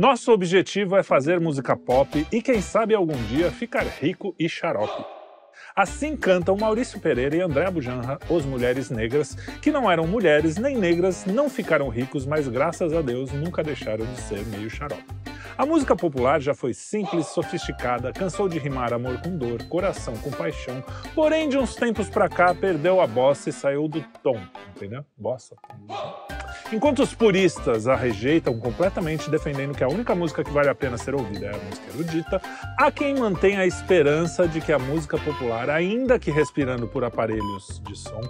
Nosso objetivo é fazer música pop e, quem sabe, algum dia ficar rico e xarope. Assim cantam Maurício Pereira e André Bujanra, os Mulheres Negras, que não eram mulheres nem negras, não ficaram ricos, mas graças a Deus nunca deixaram de ser meio xarope. A música popular já foi simples, sofisticada, cansou de rimar amor com dor, coração com paixão, porém de uns tempos pra cá perdeu a bossa e saiu do tom, entendeu? Bossa. Enquanto os puristas a rejeitam completamente, defendendo que a única música que vale a pena ser ouvida é a música erudita, há quem mantém a esperança de que a música popular, ainda que respirando por aparelhos de som,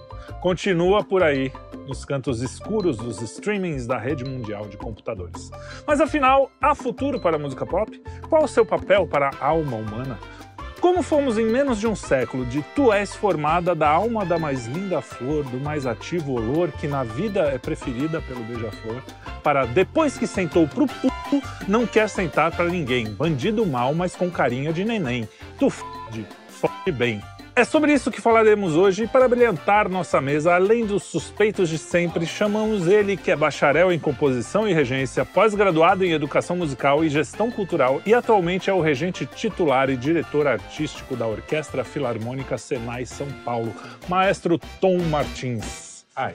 continua por aí, nos cantos escuros dos streamings da rede mundial de computadores. Mas afinal, há futuro para a música pop? Qual o seu papel para a alma humana? Como fomos em menos de um século de tu és formada da alma da mais linda flor, do mais ativo olor, que na vida é preferida pelo beija-flor, para depois que sentou pro puto, não quer sentar para ninguém, bandido mal, mas com carinha de neném. Tu fode, fode bem. É sobre isso que falaremos hoje e para brilhantar nossa mesa, além dos suspeitos de sempre, chamamos ele que é bacharel em composição e regência, pós-graduado em educação musical e gestão cultural e atualmente é o regente titular e diretor artístico da Orquestra Filarmônica Senai São Paulo, maestro Tom Martins. Aê.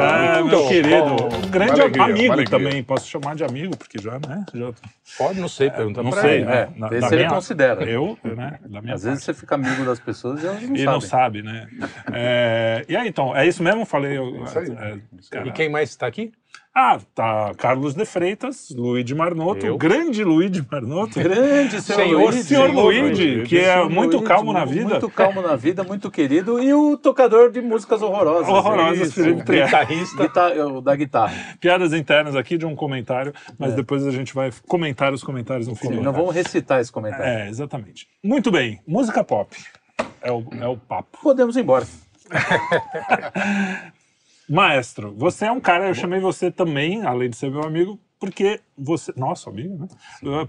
Ah, meu querido, um grande alegria, amigo também, posso chamar de amigo, porque já, né? Já, Pode, não sei, pergunta não pra sei, ele. né? É, Na- esse da ele minha- considera. Eu, né? Da minha Às vezes parte. você fica amigo das pessoas e elas não E sabem. não sabe, né? É, e aí, então, é isso mesmo? Falei. eu- Isso aí. é, cara. E quem mais está aqui? Ah, tá Carlos de Freitas, Luigi Marnoto, Eu. grande Luigi Marnoto. Grande senhor, Senhor, Luigi. senhor Luigi, que é muito calmo na vida. Muito calmo na vida, muito querido. E o tocador de músicas horrorosas. Horrorosas, Isso. Felipe Trier. Guitarrista. Guita- o da guitarra. Piadas internas aqui de um comentário, mas depois a gente vai comentar os comentários no final. Não vamos recitar esse comentário. É, exatamente. Muito bem, música pop. É o, é o papo. Podemos ir embora. Maestro, você é um cara, eu chamei você também, além de ser meu amigo, porque você. Nosso amigo, né?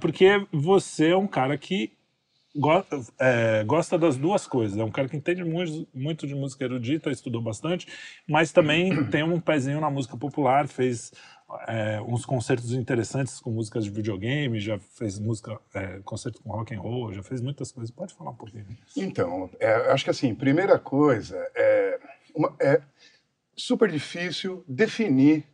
Porque você é um cara que go- é, gosta das duas coisas. É um cara que entende muito, muito de música erudita, estudou bastante, mas também tem um pezinho na música popular, fez é, uns concertos interessantes com músicas de videogame, já fez música, é, concerto com rock and roll, já fez muitas coisas. Pode falar um pouquinho. Então, é, acho que assim, primeira coisa, é, uma- é super difícil definir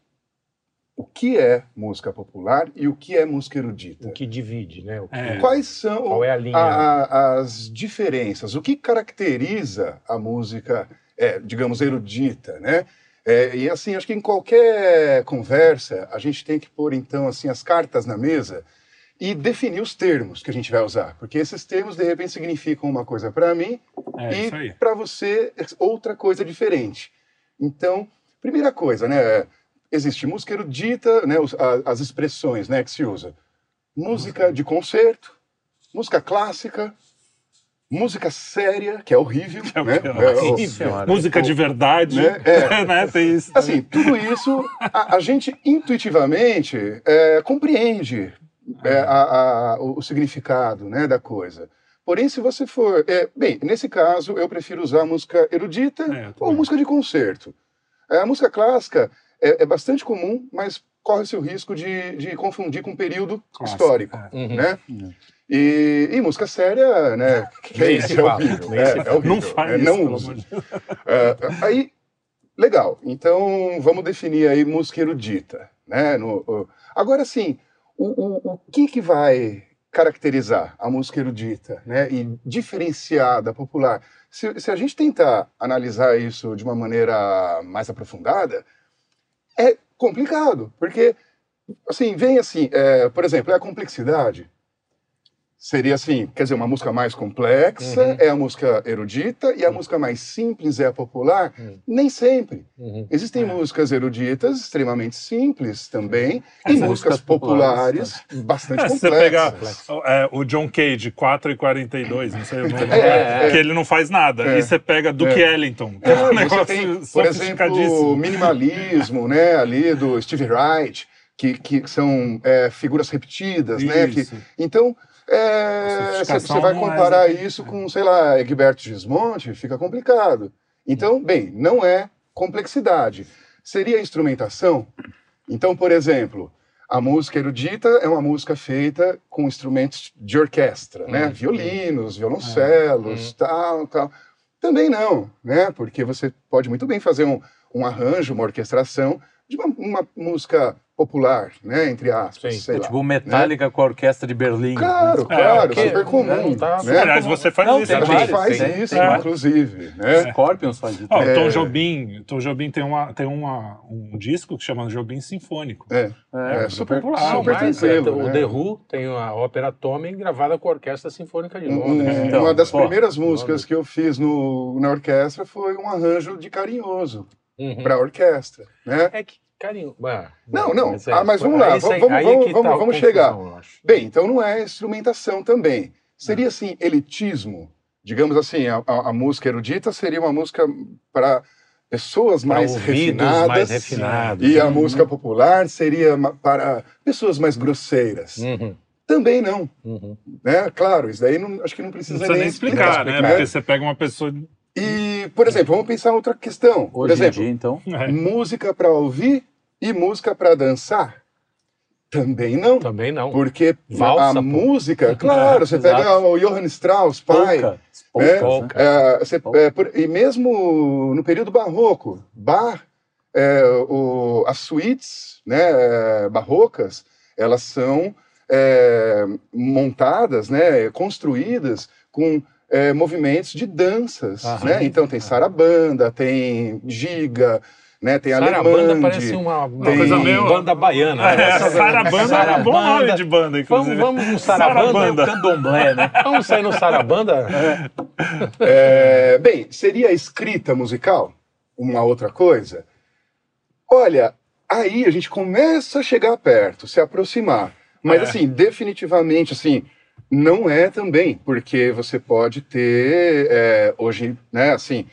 o que é música popular e o que é música erudita. O que divide, né? O que... É. Quais são Qual é a linha? a- as diferenças? O que caracteriza a música, é, digamos, erudita, né? É, e assim, acho que em qualquer conversa a gente tem que pôr então assim as cartas na mesa e definir os termos que a gente vai usar, porque esses termos de repente significam uma coisa para mim É e para você outra coisa diferente. Então, primeira coisa, né? Existe música erudita, né? As expressões, né, que se usa. Música de concerto, música clássica, música séria, que é horrível, É né? que é É, o- horrível. Música de verdade, Né? É. né? Tem isso. Assim, tudo isso a, a gente intuitivamente é, compreende é, a- a- o, o significado né, da coisa. Porém, se você for. é, bem, nesse caso, eu prefiro usar música erudita É, ou música de concerto. É, a música clássica é, é bastante comum, mas corre-se o risco de, de confundir com um período Clássico, histórico. é. Uhum. Né? E, e música séria, né? Que é isso, é horrível. é, é horrível. Não faz é, isso, não Deus. É, aí, legal. Então, vamos definir aí música erudita. Né? No, o- agora, sim, o, o, o que, que vai caracterizar a música erudita né? e diferenciar da popular? Se, se a gente tentar analisar isso de uma maneira mais aprofundada, é complicado, porque, assim, vem assim, é, por exemplo, é a complexidade. Seria assim, quer dizer, uma música mais complexa Uhum. é a música erudita e a música mais simples é a popular? Uhum. Nem sempre. Uhum. Existem É. músicas eruditas extremamente simples também e músicas músicas populares, populares bastante É, se você complexas. pegar é, o John Cage, 4 e 42, não sei o nome, É, é. que ele não faz nada. É. E você pega Duke Ellington, que É, é um negócio tem, por exemplo, minimalismo, né, ali do Steve Wright, que, que são é, figuras repetidas, né? Que, Isso. então, é, você vai é comparar isso com, sei lá, Egberto Gismonte, fica complicado. Então, bem, não é complexidade. Seria instrumentação? Então, por exemplo, A música erudita é uma música feita com instrumentos de orquestra, né? Hum, Violinos, violoncelos, Hum. tal, tal. Também não, né? Porque você pode muito bem fazer um, um arranjo, uma orquestração de uma, uma música popular, né? Entre aspas, Sim. sei É lá. tipo Metallica com a orquestra de Berlim. Claro, É, claro, porque, super comum. né, não tá- né? Aliás, você faz Não, isso. tem A né? gente vários, faz tem- isso, tem inclusive, né? Scorpions faz isso. O Tom É. Jobim, Tom Jobim tem, uma, tem uma, um disco que chama Jobim Sinfônico. É, É, é super, popular, super mas, tranquilo. é, né? O The Who tem a ópera Tommy gravada com a Orquestra Sinfônica de Londres. um- Então, uma das pô, primeiras músicas Londres. que eu fiz no, na orquestra foi um arranjo de carinhoso Uhum. para a orquestra, né? É que, carinho. ah, Não, não. mas é, Ah, mas vamos lá, aí vamos- aí vamos- vamos- tá vamos chegar. Bem, então não é instrumentação também. Seria assim, elitismo. Digamos assim, a, a- a música erudita seria uma música para pessoas Pra mais refinadas. mais refinados. E a Uhum. música popular seria para pessoas mais grosseiras. Uhum, Também não, uhum. né? Claro, isso daí não- acho que não Não precisa, precisa nem explicar, né? Porque você pega uma pessoa. E, por exemplo, vamos pensar outra questão. por Hoje em exemplo, dia, então. É. música para ouvir e música para dançar? Também não. Também não. Porque Valsa, a pô. música, claro, você Exato. pega o Johann Strauss, pai, Polka. né? Polkas, né? é, você- é, por- e mesmo no período barroco, Bach, é, o- as suítes né, é, barrocas, elas são é, montadas, né, construídas com é, movimentos de danças, Aham. né? Então tem sarabanda, tem giga, né, tem Sarabanda alemande. parece uma, uma tem- coisa meio- banda baiana. né? É, Sarabanda é um bom nome de banda, Vamos, inclusive. vamos no Sarabanda. Sarabanda. Candomblé, né? Vamos sair no Sarabanda? É, bem, seria a escrita musical uma outra coisa? Olha, aí a gente começa a chegar perto, se aproximar. Mas É. assim, definitivamente, assim, não é também, porque você pode ter é, hoje, né, assim,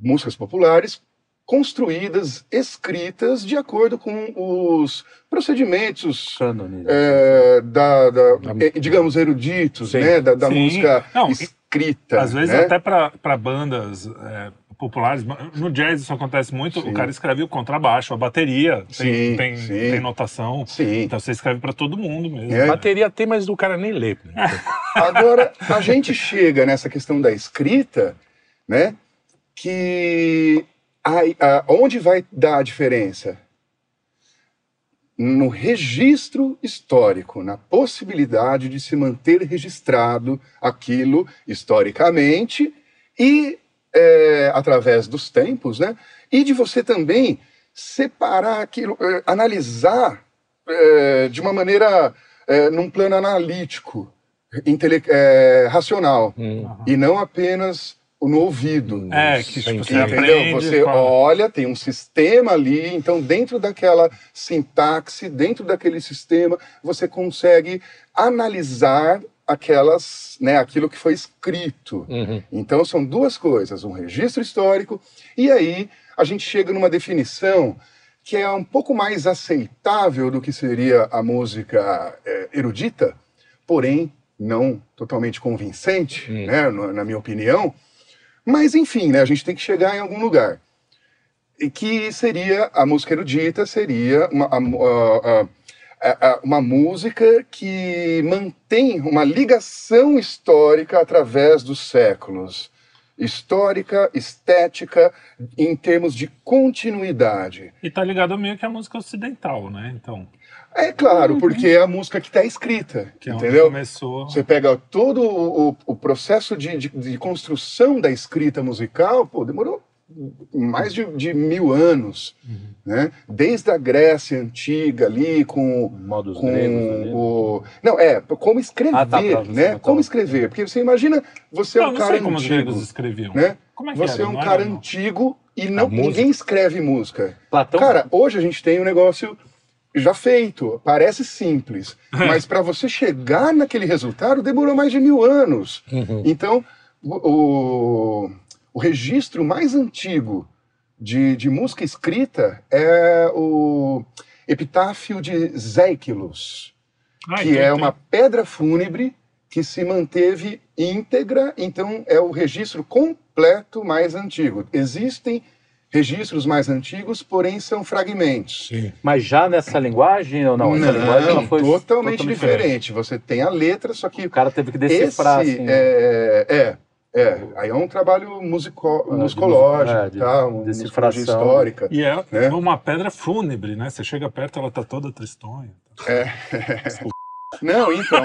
músicas populares construídas, escritas de acordo com os procedimentos é, da, da- eh, digamos, eruditos, Sim. né, da, da música Não, escrita. Às vezes né? até para bandas é, populares, no jazz isso acontece muito, Sim. o cara escreve o contrabaixo, a bateria tem, Sim, tem, sim. tem notação, Sim. então você escreve para todo mundo mesmo. É. Bateria tem, mas o cara nem lê. né? Agora, a gente chega nessa questão da escrita, né? Que aí, onde vai dar a diferença? No registro histórico, na possibilidade de se manter registrado aquilo historicamente e é, através dos tempos, né? E de você também separar aquilo, eh, analisar eh, de uma maneira, eh, num plano analítico, intele- eh, racional, Hum. e não apenas no ouvido. É, que tipo, você. Entendeu? aprende. Você olha, tem um sistema ali, então dentro daquela sintaxe, dentro daquele sistema, você consegue analisar aquelas, né, aquilo que foi escrito. Uhum. Então são duas coisas, um registro histórico e aí a gente chega numa definição que é um pouco mais aceitável do que seria a música eh, erudita, porém não totalmente convincente, Hum. né, na minha opinião. Mas enfim, né, a gente tem que chegar em algum lugar. E que seria a música erudita seria uma, a- a- a- uma música que mantém uma ligação histórica através dos séculos. Histórica, estética, em termos de continuidade. E tá ligado meio que à música ocidental, né? Então, É claro, porque é a música que está escrita, que é entendeu? começou. Você pega todo o, o- o processo de, de- de construção da escrita musical, pô, demorou mais de, de mil anos, Uhum. né? Desde a Grécia antiga ali com Modos com gregos ali. o não é como escrever, Ah, tá, né? Como um- escrever? Porque você imagina você é não, um não cara sei como os antigo, gregos escreviam. né? Como é que Você era? é um Não cara antigo e não ninguém escreve música. Platão? Cara, hoje a gente tem um negócio já feito, parece simples, mas para você chegar naquele resultado demorou mais de mil anos. Uhum. Então, o, o, registro mais antigo de, de música escrita é o Epitáfio de Zéquilos, Ah, que então é uma pedra fúnebre que se manteve íntegra, então é o registro completo mais antigo. Existem registros mais antigos, porém são fragmentos. Sim. Mas já nessa linguagem ou não? Essa Não, linguagem ela foi totalmente, diferente. Você tem a letra, só que O cara teve que decifrar, esse assim. é, é, é, aí é um trabalho musico, de musicológico, mus- é, de tá? uma decifração. histórica. E é Né? uma pedra fúnebre, né? Você chega perto, ela tá toda tristonha. Não, então,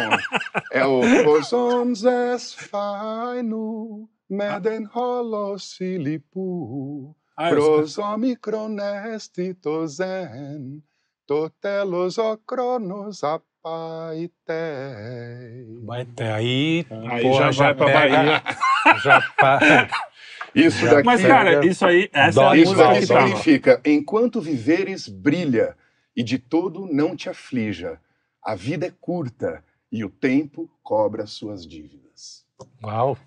é o Posonzes Fainu, Meden Holosilipu, Ah, eu- Pros omicronestitozen, Totelos ocronos apaitei. Vai ter aí. Aí porra, já vai pra pega- Bahia. Já pa- Isso Já- daqui, Mas, cara, isso aí, essa é a Dó- isso música daqui tava. significa: enquanto viveres, brilha, e de todo não te aflija. A vida é curta e o tempo cobra suas dívidas. Uau.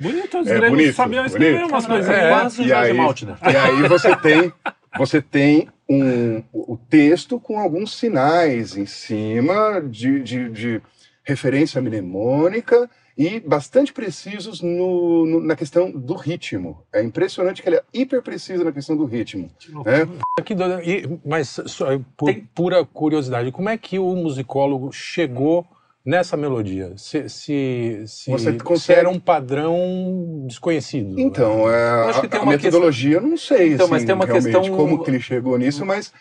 Bonito, os É gregos bonito, sabiam escrever bonito. umas É, coisinhas. quase E aí- Maltner. E aí você tem, você tem um, o texto com alguns sinais em cima de, de, de referência mnemônica e bastante precisos no, no- na questão do ritmo. É impressionante que ele é hiper preciso na questão do ritmo. Né? Que doido. E- mas, só, por Tem- pura curiosidade, como é que o musicólogo chegou nessa melodia? Se, se, se, Você se consegue- era um padrão desconhecido. Então, é, acho que a, tem a uma metodologia, eu não sei Então, assim, mas tem uma realmente questão- como que ele chegou nisso, mas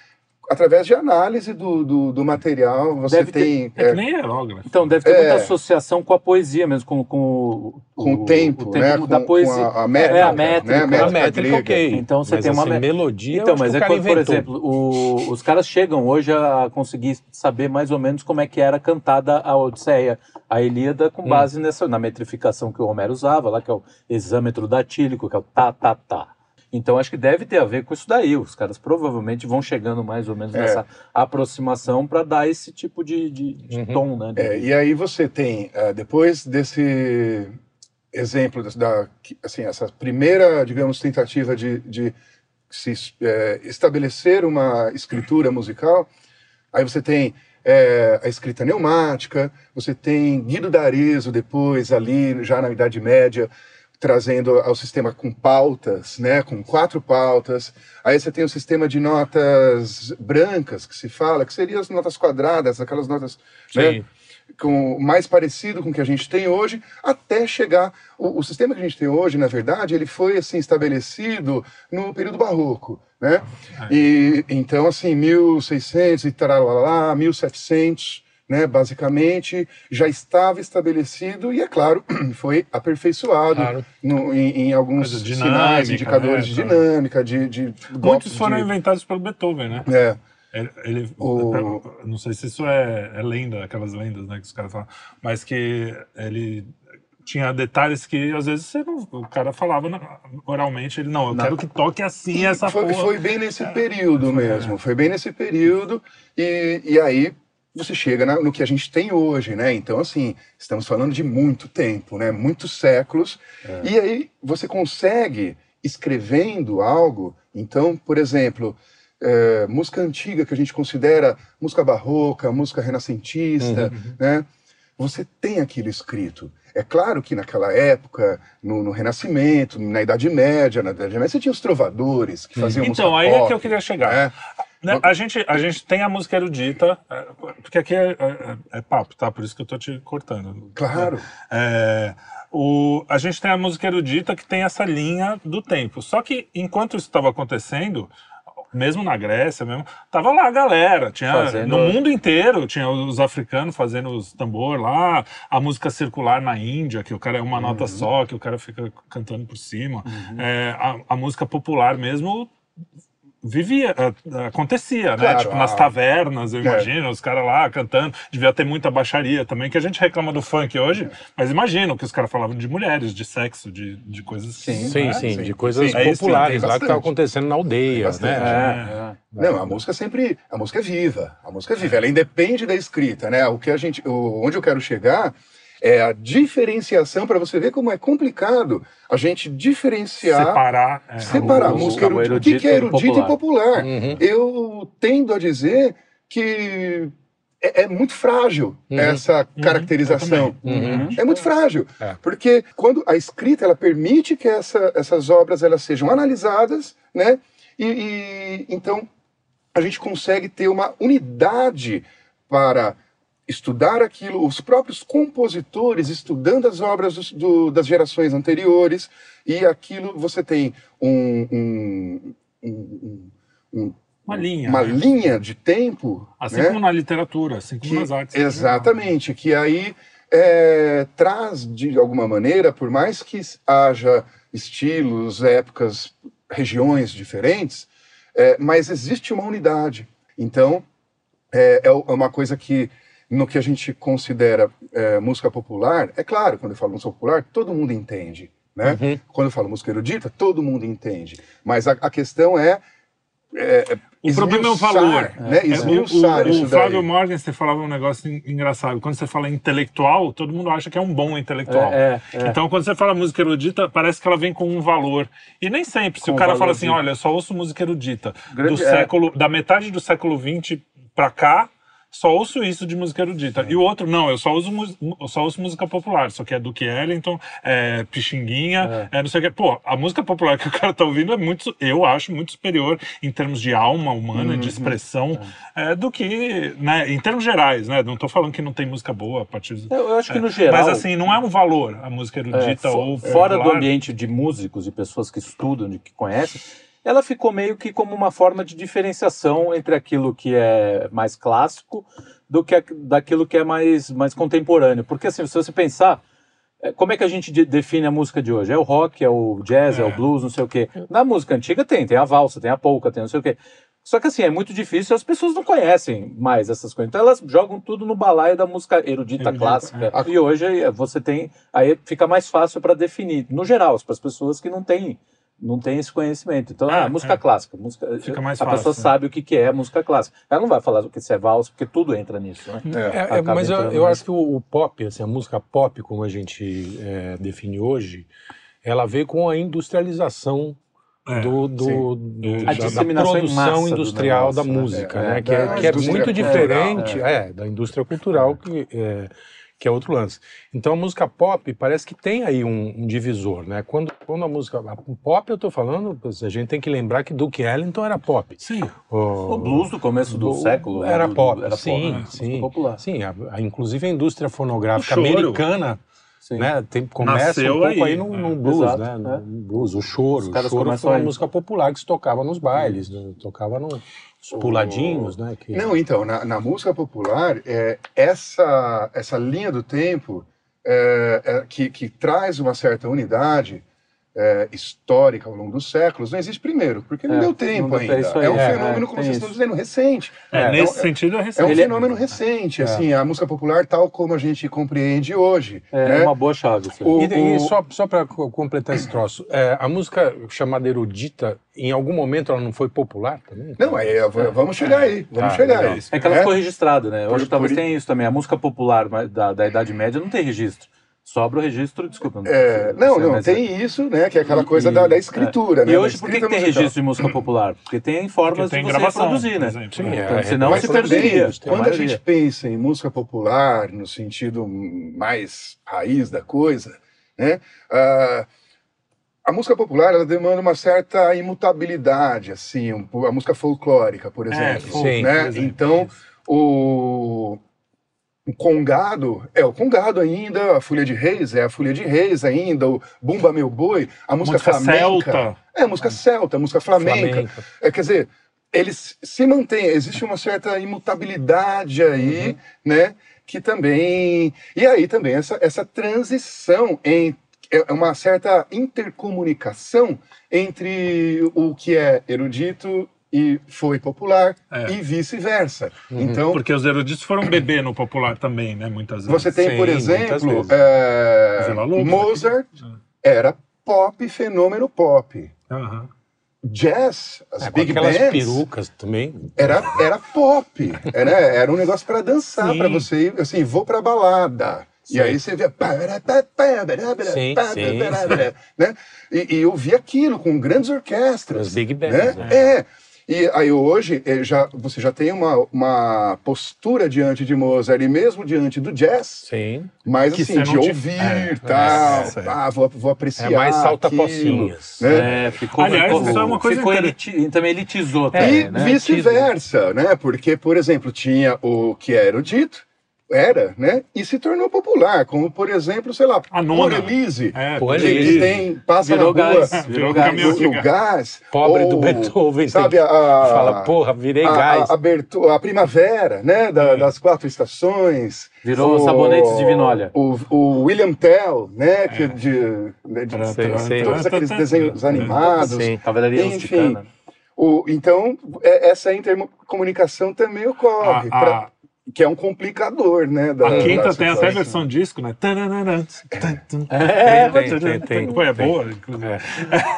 através de análise do, do, do material, você Deve ter- tem... É é, que nem aerógrafo. Então, deve ter É. muita associação com a poesia mesmo, com, com, com o tempo, né? da com, poesia. com a, a métrica, É, a métrica. né? A métrica A métrica, grega. ok. Então você mas tem uma assim, me- melodia. Então, mas é o cara quando, por inventou. exemplo, o- os caras chegam hoje a conseguir saber mais ou menos como é que era cantada a Odisseia, a Ilíada, com Hum. base nessa, na metrificação que o Homero usava, lá que é o exâmetro datílico, que é o tá, tá, tá. Então acho que deve ter a ver com isso daí. Os caras provavelmente vão chegando mais ou menos É. nessa aproximação para dar esse tipo de, de- de Uhum. tom, né? De- É, e aí você tem, eh, depois desse exemplo, da, assim, essa primeira, digamos, tentativa de, de se eh, estabelecer uma escritura musical, aí você tem eh, a escrita neumática, você tem Guido d'Arezzo depois, ali, já na Idade Média, trazendo ao sistema com pautas, né, com quatro pautas. Aí você tem o sistema de notas brancas, que se fala, que seriam as notas quadradas, aquelas notas né, com mais parecido com o que a gente tem hoje, até chegar o, o sistema que a gente tem hoje, na verdade, ele foi assim estabelecido no período barroco, né? E então assim, 1600 e taralá, 1700, né, basicamente, já estava estabelecido e é claro, foi aperfeiçoado Claro. no- em, em alguns Coisa sinais, dinâmica, indicadores né, de tá. dinâmica, de, de Muitos foram de, inventados pelo Beethoven, né? é, Ele, ele- O- não sei se isso é, é lenda, aquelas lendas, né, que os caras falam, mas que ele tinha detalhes que às vezes não, o cara falava oralmente, ele não, eu Não. quero que toque assim essa foi, porra. foi bem nesse período mesmo, foi bem nesse período, e, e aí você chega na- no que a gente tem hoje, né? Então, assim, estamos falando de muito tempo, né? Muitos séculos, e aí você consegue, escrevendo algo, então, por exemplo, é, música antiga que a gente considera música barroca, música renascentista, né? Você tem aquilo escrito. É claro que naquela época, no, no Renascimento, na Idade Média, na Idade Média, você tinha os trovadores que faziam música Então, aí é pop, que eu queria chegar. né? Né, A, gente, a gente tem a música erudita, é, porque aqui é, é- é papo, tá? Por isso que eu tô te cortando. Claro. É, o, a gente tem a música erudita que tem essa linha do tempo. Só que enquanto isso estava acontecendo, mesmo na Grécia, mesmo, tava lá a galera. Tinha, Fazendo- No mundo inteiro tinha os africanos fazendo os tambor lá, a música circular na Índia, que o cara é uma Uhum. nota só, que o cara fica cantando por cima. É, a, a música popular mesmo vivia, a- acontecia, né? Claro, Tipo, nas a- tavernas, eu É. imagino, os caras lá cantando. Devia ter muita baixaria também, que a gente reclama do funk hoje, mas imagino que os caras falavam de mulheres, de sexo, de, de coisas assim. Sim, né? sim, Sim. de coisas Sim, é isso, populares tem lá que bastante. estava acontecendo na aldeia, Tem bastante. né? É, é. Não, a música sempre, a música é viva, a música é viva, ela independe da escrita, né? O que a gente, o- onde eu quero chegar é a diferenciação para você ver como é complicado a gente diferenciar, Separar. é, separar o- música o erudita. O que, que é erudito e e popular? Uhum. Eu tendo a dizer que é, é muito frágil Uhum, essa uhum, caracterização. Uhum. É muito frágil, É. porque quando a escrita ela permite que essa- essas obras elas sejam analisadas, né? E, e então a gente consegue ter uma unidade para estudar aquilo, os próprios compositores estudando as obras dos- do- das gerações anteriores, e aquilo você tem um- um- um- um- Uma linha. uma né? linha de tempo. Assim né? como na literatura, assim como que- nas artes. Exatamente, que aí é, traz de alguma maneira, por mais que haja estilos, épocas, regiões diferentes, é, mas existe uma unidade. Então, é, é uma coisa que, no que a gente considera é, música popular, é claro, quando eu falo música popular, todo mundo entende. Né? Uhum. Quando eu falo música erudita, todo mundo entende. Mas a, a questão é. é O problema é o valor. Né? É, o- Esmiuçar o, isso o Fábio daí. Morgan, você falava um negócio en- engraçado. Quando você fala intelectual, todo mundo acha que é um bom intelectual. É, é, é. Então, quando você fala música erudita, parece que ela vem com um valor. E nem sempre. Se Com o cara fala assim, olha, eu só ouço música erudita. Grande- do é. século, Da metade do século XX pra cá, só ouço isso de música erudita. E o outro, não, eu só, uso, eu só ouço música popular. Só que é Duke Ellington, é Pixinguinha, é. não sei o que. Pô, a música popular que o cara tá ouvindo é muito, eu acho, muito superior em termos de alma humana, Uhum. de expressão, é, do que, né, em termos gerais, né? Não tô falando que não tem música boa a partir do... Eu, eu acho que no geral. Mas assim, não é um valor a música É, erudita fo- ou fora do popular. ambiente de músicos e pessoas que estudam, de que conhecem, ela ficou meio que como uma forma de diferenciação entre aquilo que é mais clássico do que daquilo que é mais, mais contemporâneo. Porque assim, se você pensar, é, como é que a gente de- define a música de hoje? É o rock, é o jazz, é, É. o blues, não sei o quê. Na música antiga tem, tem a valsa, tem a polca, tem não sei o quê. Só que assim, é muito difícil, as pessoas não conhecem mais essas coisas. Então elas jogam tudo no balaio da música erudita, Erudita, clássica. é. E hoje eh, você tem. Aí fica mais fácil para definir, no geral, para as pessoas que não têm. Não tem esse conhecimento. Então, É, ah, música é. clássica. Música, Fica mais a fácil, pessoa né? sabe o que, que é música clássica. Ela não vai falar do que é valsa, porque tudo entra nisso. Né? É. É, é, mas eu, eu acho que o, o pop, assim, a música pop, como a gente é, define hoje, ela veio com a industrialização É, do, do, do- A da, da disseminação em massa produção do industrial negócio, da né? música, É, né? é, que é, que é muito cultural, diferente é, da indústria cultural, que é, que é outro lance. Então a música pop parece que tem aí um, um divisor, né? Quando, quando a música. A pop, eu tô falando, a gente tem que lembrar que Duke Ellington era pop. Sim. O blues do começo do O- século né, era do- pop, era sim, né? Música sim. popular. Sim, a- a- inclusive a indústria fonográfica O choro. americana Sim. né, tem, começa Nasceu um pouco aí, aí, no, é. no blues, Exato, né? é. No blues, o choro. Os O caras choro começam foi uma aí. música popular que se tocava nos bailes, né, tocava puladinhos, né? Que... Não, então, na, na música popular, é, essa, essa linha do tempo é, é, que, que traz uma certa unidade é, histórica ao longo dos séculos, não existe primeiro, porque não É, deu tempo não deu- ainda. é isso aí, é um é, fenômeno, é, como vocês isso. estão dizendo, recente. É, É, nesse é um- sentido é É um recente. É- fenômeno recente, É. assim, a música popular tal como a gente compreende hoje. É né? uma boa chave. O- E, e só, só para completar esse troço, é, a música chamada erudita, em algum momento ela não foi popular também? Não, aí, vou- vamos chegar aí, vamos Tá, chegar legal. aí. É que ela É? ficou registrada, né? Hoje Por- talvez por- tenha isso também. A música popular da, da Idade Média não tem registro. Sobra o registro, desculpa. É, não, sei, não, mas- tem isso, né? Que é aquela coisa E- da, da escritura, né? E hoje, por que, que tem registro de música popular? Porque tem formas Porque tem de você gravação, reproduzir, por né? exemplo. Sim, É. é, senão Mas se perderia. quando a gente pensa em música popular, no sentido mais raiz da coisa, né? ah, a música popular ela demanda uma certa imutabilidade, assim, a música folclórica, por exemplo. folk, Sim, né? por exemplo, Então, isso. o, o congado é o congado ainda, a folha de reis é a folha de reis ainda, o bumba meu boi, a música, música flamenca. celta. É, a música celta, a música flamenca. Flamenca. É, quer dizer, eles se mantêm, existe uma certa imutabilidade aí, né? Que também. E aí também essa, essa transição em. É uma certa intercomunicação entre o que é erudito e foi popular É. e vice-versa. Uhum. Então, Porque os eruditos foram beber no popular também, né? Muitas vezes. você tem, Sim, por exemplo, vezes. é, Vila Lobos, Mozart era pop, fenômeno pop. Aham. Jazz, as É, com big aquelas bands, perucas também. era, era pop, era, era um negócio para dançar, para você ir, assim, vou pra balada. Sim. E aí você via. Sim, sim, Né? E, e eu vi aquilo com grandes orquestras. As big né? bands. né? É. E aí hoje eh, já, você já tem uma, uma postura diante de Mozart e mesmo diante do jazz, Sim. mas Que assim, de ouvir, É, tal, é, aí. ah, vou, vou apreciar É mais salta aquilo, pocinhas. né? É, ficou, Aliás, ficou, isso é uma coisa ficou interessante. eliti- também elitizou E também, né? vice-versa, né? Porque, por exemplo, tinha o que era erudito, era, né? E se tornou popular, como, por exemplo, sei lá, A nona. Elise, É, que, Elise. que tem, passa Virou na rua, gás, virou virou gás. caminhão o, o gás, Pobre do ou, Beethoven. sabe, a, Fala, porra, virei a, gás. a, abertu- a primavera, né, da- das quatro estações. Virou O- sabonetes de vinólia. O, o William Tell, né, que de, né, de Sei, sei. todos aqueles desenhos animados. Sim. Cavalaria Enfim. O, então, é- essa intercomunicação também ocorre, A- a- pra- que é um complicador, né? da- A quinta da tem até situação. versão disco, né? É, tem, tem, tem, Pô, é boa, inclusive. É.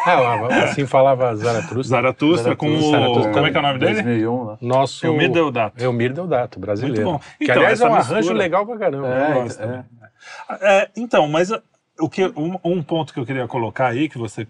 Ah, assim falava Zaratustra. Zaratustra com o... Zaratustra. Como é que é o nome dele? 2001, né? Nosso. Elmir Deodato. Elmir Deodato, brasileiro. Muito bom. que Então, aliás é um mistura- arranjo legal pra caramba. É, eu gosto. é. É, então, mas uh, o que, um, um ponto que eu queria colocar aí, que você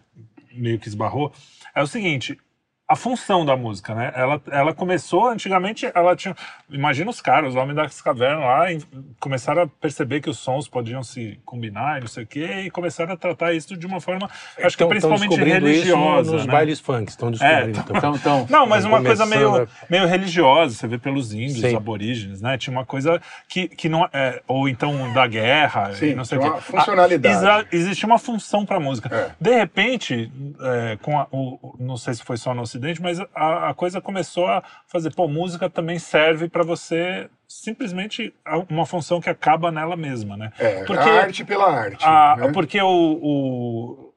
meio que esbarrou, é o seguinte. A função da música, né? Ela, ela começou, antigamente, ela tinha... Imagina os caras, os homens das cavernas lá, em- começaram a perceber que os sons podiam se combinar e não sei o quê, e começaram a tratar isso de uma forma, acho que Então, estão principalmente descobrindo isso religiosa, nos né? bailes funk. Estão descobrindo. então. Então, então, Não, mas uma coisa meio, a- meio religiosa, você vê pelos índios, Sim. aborígenes, né? Tinha uma coisa que, que não é. Ou então da guerra, Sim, e não sei o quê. uma funcionalidade. Existia uma função para a música. É. De repente, é, com a- o, o- não sei se foi só no Ocidente, mas a, a coisa começou a fazer, pô, música também serve para você simplesmente uma função que acaba nela mesma, né? É, Porque a arte pela arte. a- né? Porque o, o-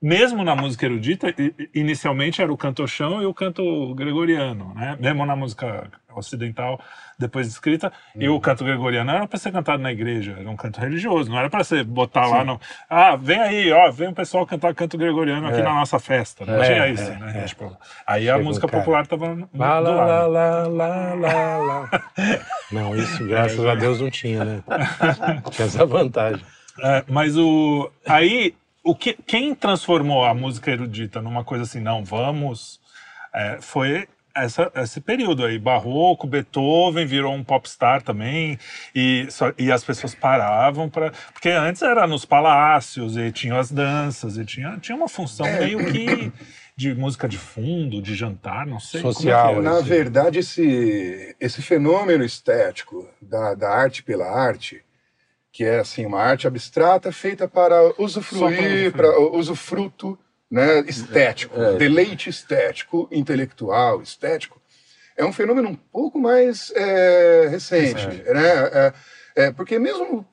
Mesmo na música erudita, inicialmente era o canto chão e o canto gregoriano, né? Mesmo na música ocidental, depois escrita, e Uhum. o canto gregoriano era para ser cantado na igreja, era um canto religioso, não era para você botar lá no. Ah, vem aí, ó, vem o pessoal cantar canto gregoriano aqui É. na nossa festa. Não É, tinha é, isso, é, né? é. Tipo, aí a Chega um música cara. popular tava no, Lá, do lado. lá, lá, lá, lá. Não, isso graças a Deus não tinha, né? Tinha essa vantagem. É, mas o aí o que quem transformou a música erudita numa coisa assim, não vamos, é, foi essa, esse período aí, Barroco, Beethoven virou um popstar também e, só- e as pessoas paravam para porque antes era nos palácios e tinham as danças e tinha, tinha uma função meio que de música de fundo, de jantar, não sei Social, como é que é. Na verdade, esse, esse fenômeno estético da, da arte pela arte, que é assim uma arte abstrata feita para usufruir. para usufruto né, estético, É. deleite estético, intelectual, estético, é um fenômeno um pouco mais é, recente, né? É, é, porque mesmo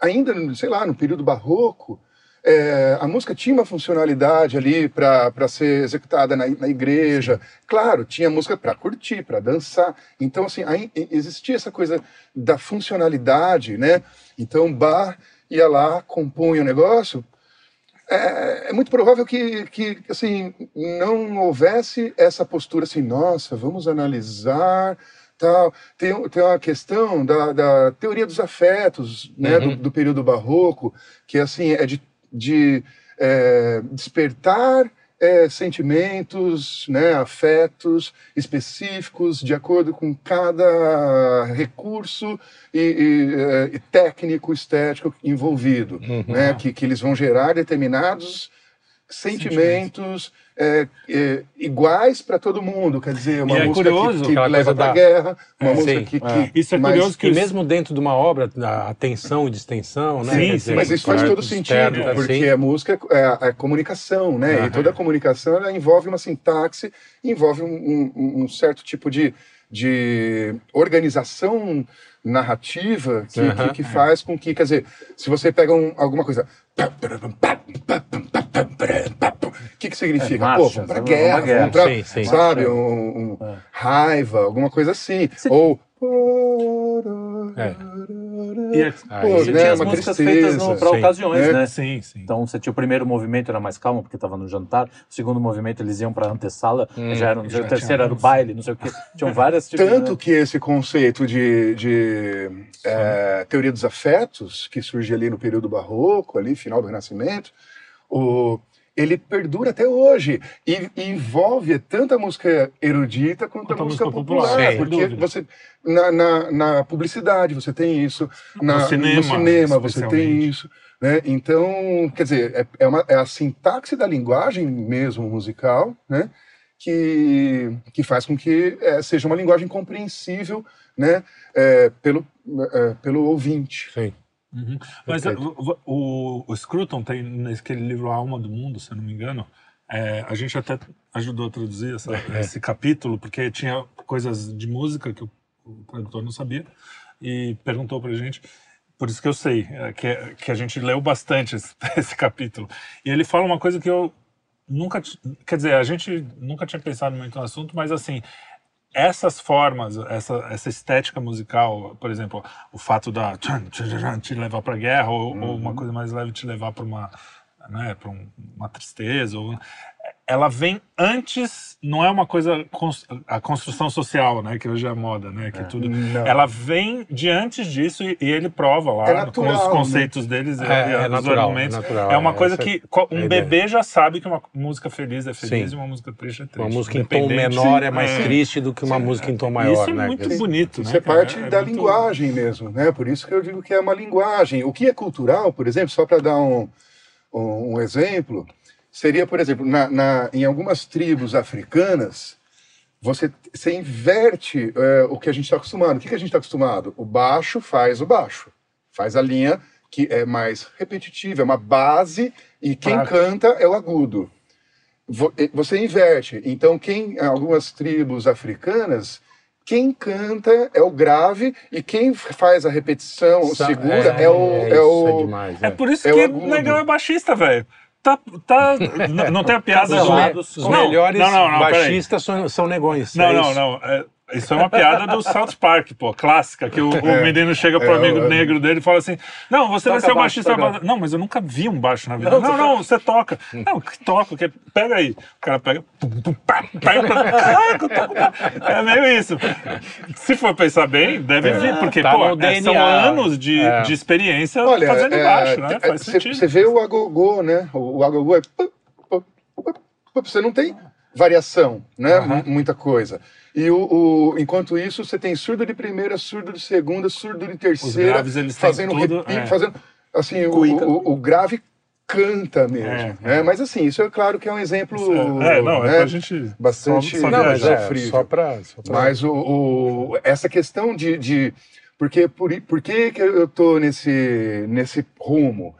ainda, sei lá, no período barroco, é, a música tinha uma funcionalidade ali para ser executada na, na igreja. Claro, tinha música para curtir, para dançar. Então, assim, aí existia essa coisa da funcionalidade, né? Então, Bach ia lá, compunha o negócio. É, é muito provável que, que, assim, não houvesse essa postura assim, nossa, vamos analisar, tal. Tem, tem uma questão da, da teoria dos afetos, né, do, do período barroco, que, assim, é de, de é, despertar é, sentimentos, né, afetos específicos de acordo com cada recurso e, e, é, e técnico estético envolvido, né, que, que eles vão gerar determinados sentimentos é, é, iguais para todo mundo, quer dizer, uma é música curioso, que, que leva para da- guerra, uma É, música sim, que, é. que Isso é mas- curioso que E mesmo dentro de uma obra, a tensão e distensão, né? Sim, dizer, Mas isso faz todo sentido, externos, porque assim. a música é, é comunicação, né? Aham. E toda comunicação ela envolve uma sintaxe, envolve um, um- um certo tipo de, de organização narrativa que, que, que faz com que, quer dizer, se você pega um- alguma coisa. O que, que significa? É, Pô, vamos pra guerra, Uma guerra. vamos pra, Sim, sim. sabe, um, um É. raiva, alguma coisa assim. Você- Ou... É. E é- Pô, Você né, tinha as músicas tristeza. feitas para ocasiões, É. né? Sim, sim. Então você tinha o primeiro movimento era mais calmo porque estava no jantar, o segundo movimento eles iam para antessala, já era, já o terceiro era o baile, não sei o quê. Tinham várias tipos, Tanto né? que esse conceito de, de é, teoria dos afetos, que surge ali no período barroco, ali, final do Renascimento, o, ele perdura até hoje e, e envolve tanto a música erudita quanto, a música popular, popular, sem porque você na, na, na publicidade você tem isso, na, No cinema, no cinema você tem isso, né? Então, quer dizer, é, é, uma, é a sintaxe da linguagem mesmo musical, né? Que, que faz com que é, seja uma linguagem compreensível, né? É, pelo, é, pelo ouvinte. Sim. Uhum. Mas Perfeito. o, o, o Scruton tem naquele livro A Alma do Mundo, se eu não me engano. é, a gente até ajudou a traduzir essa- É. esse capítulo, porque tinha coisas de música que o, o tradutor não sabia e perguntou pra gente. Por isso que eu sei, é, que, que a gente leu bastante esse, esse capítulo. E ele fala uma coisa que eu nunca. Quer dizer, a gente nunca tinha pensado muito no assunto, mas assim, essas formas, essa, essa estética musical, por exemplo, o fato da te levar para guerra ou, ou uma coisa mais leve te levar para uma, né, para um, uma tristeza, ou, ela vem antes, não é uma coisa a construção social, né, que hoje é moda, né, que tudo. Não. Ela vem de antes disso e, e ele prova lá É com natural, os né? conceitos deles, e- É, e é os natural, argumentos. é natural, É uma é, coisa que é um bebê já sabe que uma música feliz é feliz Sim. e uma música triste é triste. Uma música em tom menor é mais é. triste do que uma música em tom maior, Isso é né? muito bonito, Isso né? é parte da muito- linguagem mesmo, né? Por isso que eu digo que é uma linguagem. O que é cultural, por exemplo, só para dar um, um, um exemplo, seria, por exemplo, na, na- em algumas tribos africanas, você, você inverte é, o que a gente está acostumado. O que, que a gente está acostumado? O baixo faz o baixo, faz a linha que é mais repetitiva, é uma base, e quem Claro. canta é o agudo. Vo- e- Você inverte. Então, quem, algumas tribos africanas, quem canta é o grave e quem faz a repetição, Sa- segura, é, o. isso, É o demais, É é. por isso É que o o agudo. Negão é baixista, velho. Tá, tá, não tem a piada Os Não, melhores não, não, baixistas são, são negões. Não, é não, não. É, isso é uma piada do South Park, pô, clássica, que o, o menino chega pro É, amigo é. negro dele e fala assim: Não, você vai ser o baixo, baixista. toca. da banda." Não, mas eu nunca vi um baixo na vida. Não, não, você toca. Não, que toca, que pega aí. O cara pega. É meio isso. Se for pensar bem, deve vir, porque, Tá pô, é, são anos de, É. de experiência Olha, fazendo é, baixo, né? é, Faz Você sentido. você vê o agogô, né? O, o agogô é. Você não tem variação, né? Aham. M- Muita coisa. E o, o- enquanto isso, você tem surdo de primeira, surdo de segunda, surdo de terceira, graves, eles têm fazendo tudo, é. fazendo. Assim, o, o, o grave canta mesmo. É, né? Mas assim, isso é claro que é um exemplo. É, não, é né? pra gente. Bastante- só- só Não, mas viajar. é, sofrível. só pra... Só pra... Mas o, o- essa questão de. de porque por, por que, que eu tô nesse, nesse rumo?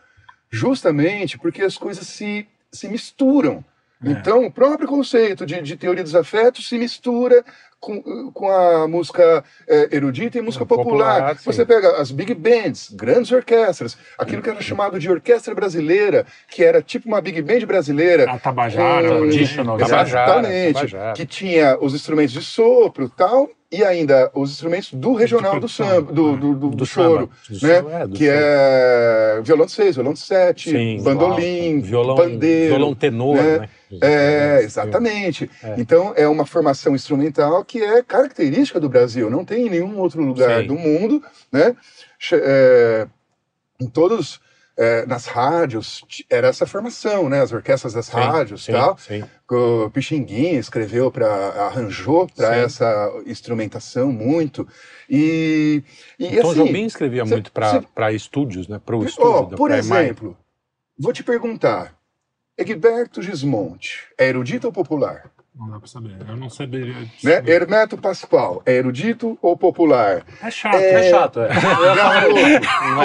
Justamente porque as coisas se, se misturam. É. Então, o próprio conceito de, de teoria dos afetos se mistura com, com a música eh, erudita e música Popular, popular. Você pega as big bands, grandes orquestras, aquilo que era chamado de orquestra brasileira, que era tipo uma big band brasileira. A Tabajara, com- traditional, Tabajara, Exatamente. Tabajara. Que tinha os instrumentos de sopro tal, e ainda os instrumentos do regional do samba, do, do, do- Do choro, né? é, que samba. é violão de seis, violão de sete, Sim, bandolim, violão, pandeiro. violão tenor, né? né? É, exatamente. Então, é uma formação instrumental que é característica do Brasil, não tem em nenhum outro lugar Sim. do mundo, né? É, em todos, é, nas rádios, era essa formação, né? As orquestras das Sim, rádios sim, tal. sim. O Pixinguinha escreveu para arranjou para essa instrumentação muito e, e Tom assim, Jobim escrevia cê- muito para estúdios, né? Para o estúdio. da- por exemplo, vou te perguntar, Egberto Gismonte é erudito ou popular? Não dá pra saber. Eu não saberia. Né? Hermeto Pascoal é erudito ou popular? É chato. É chato, é.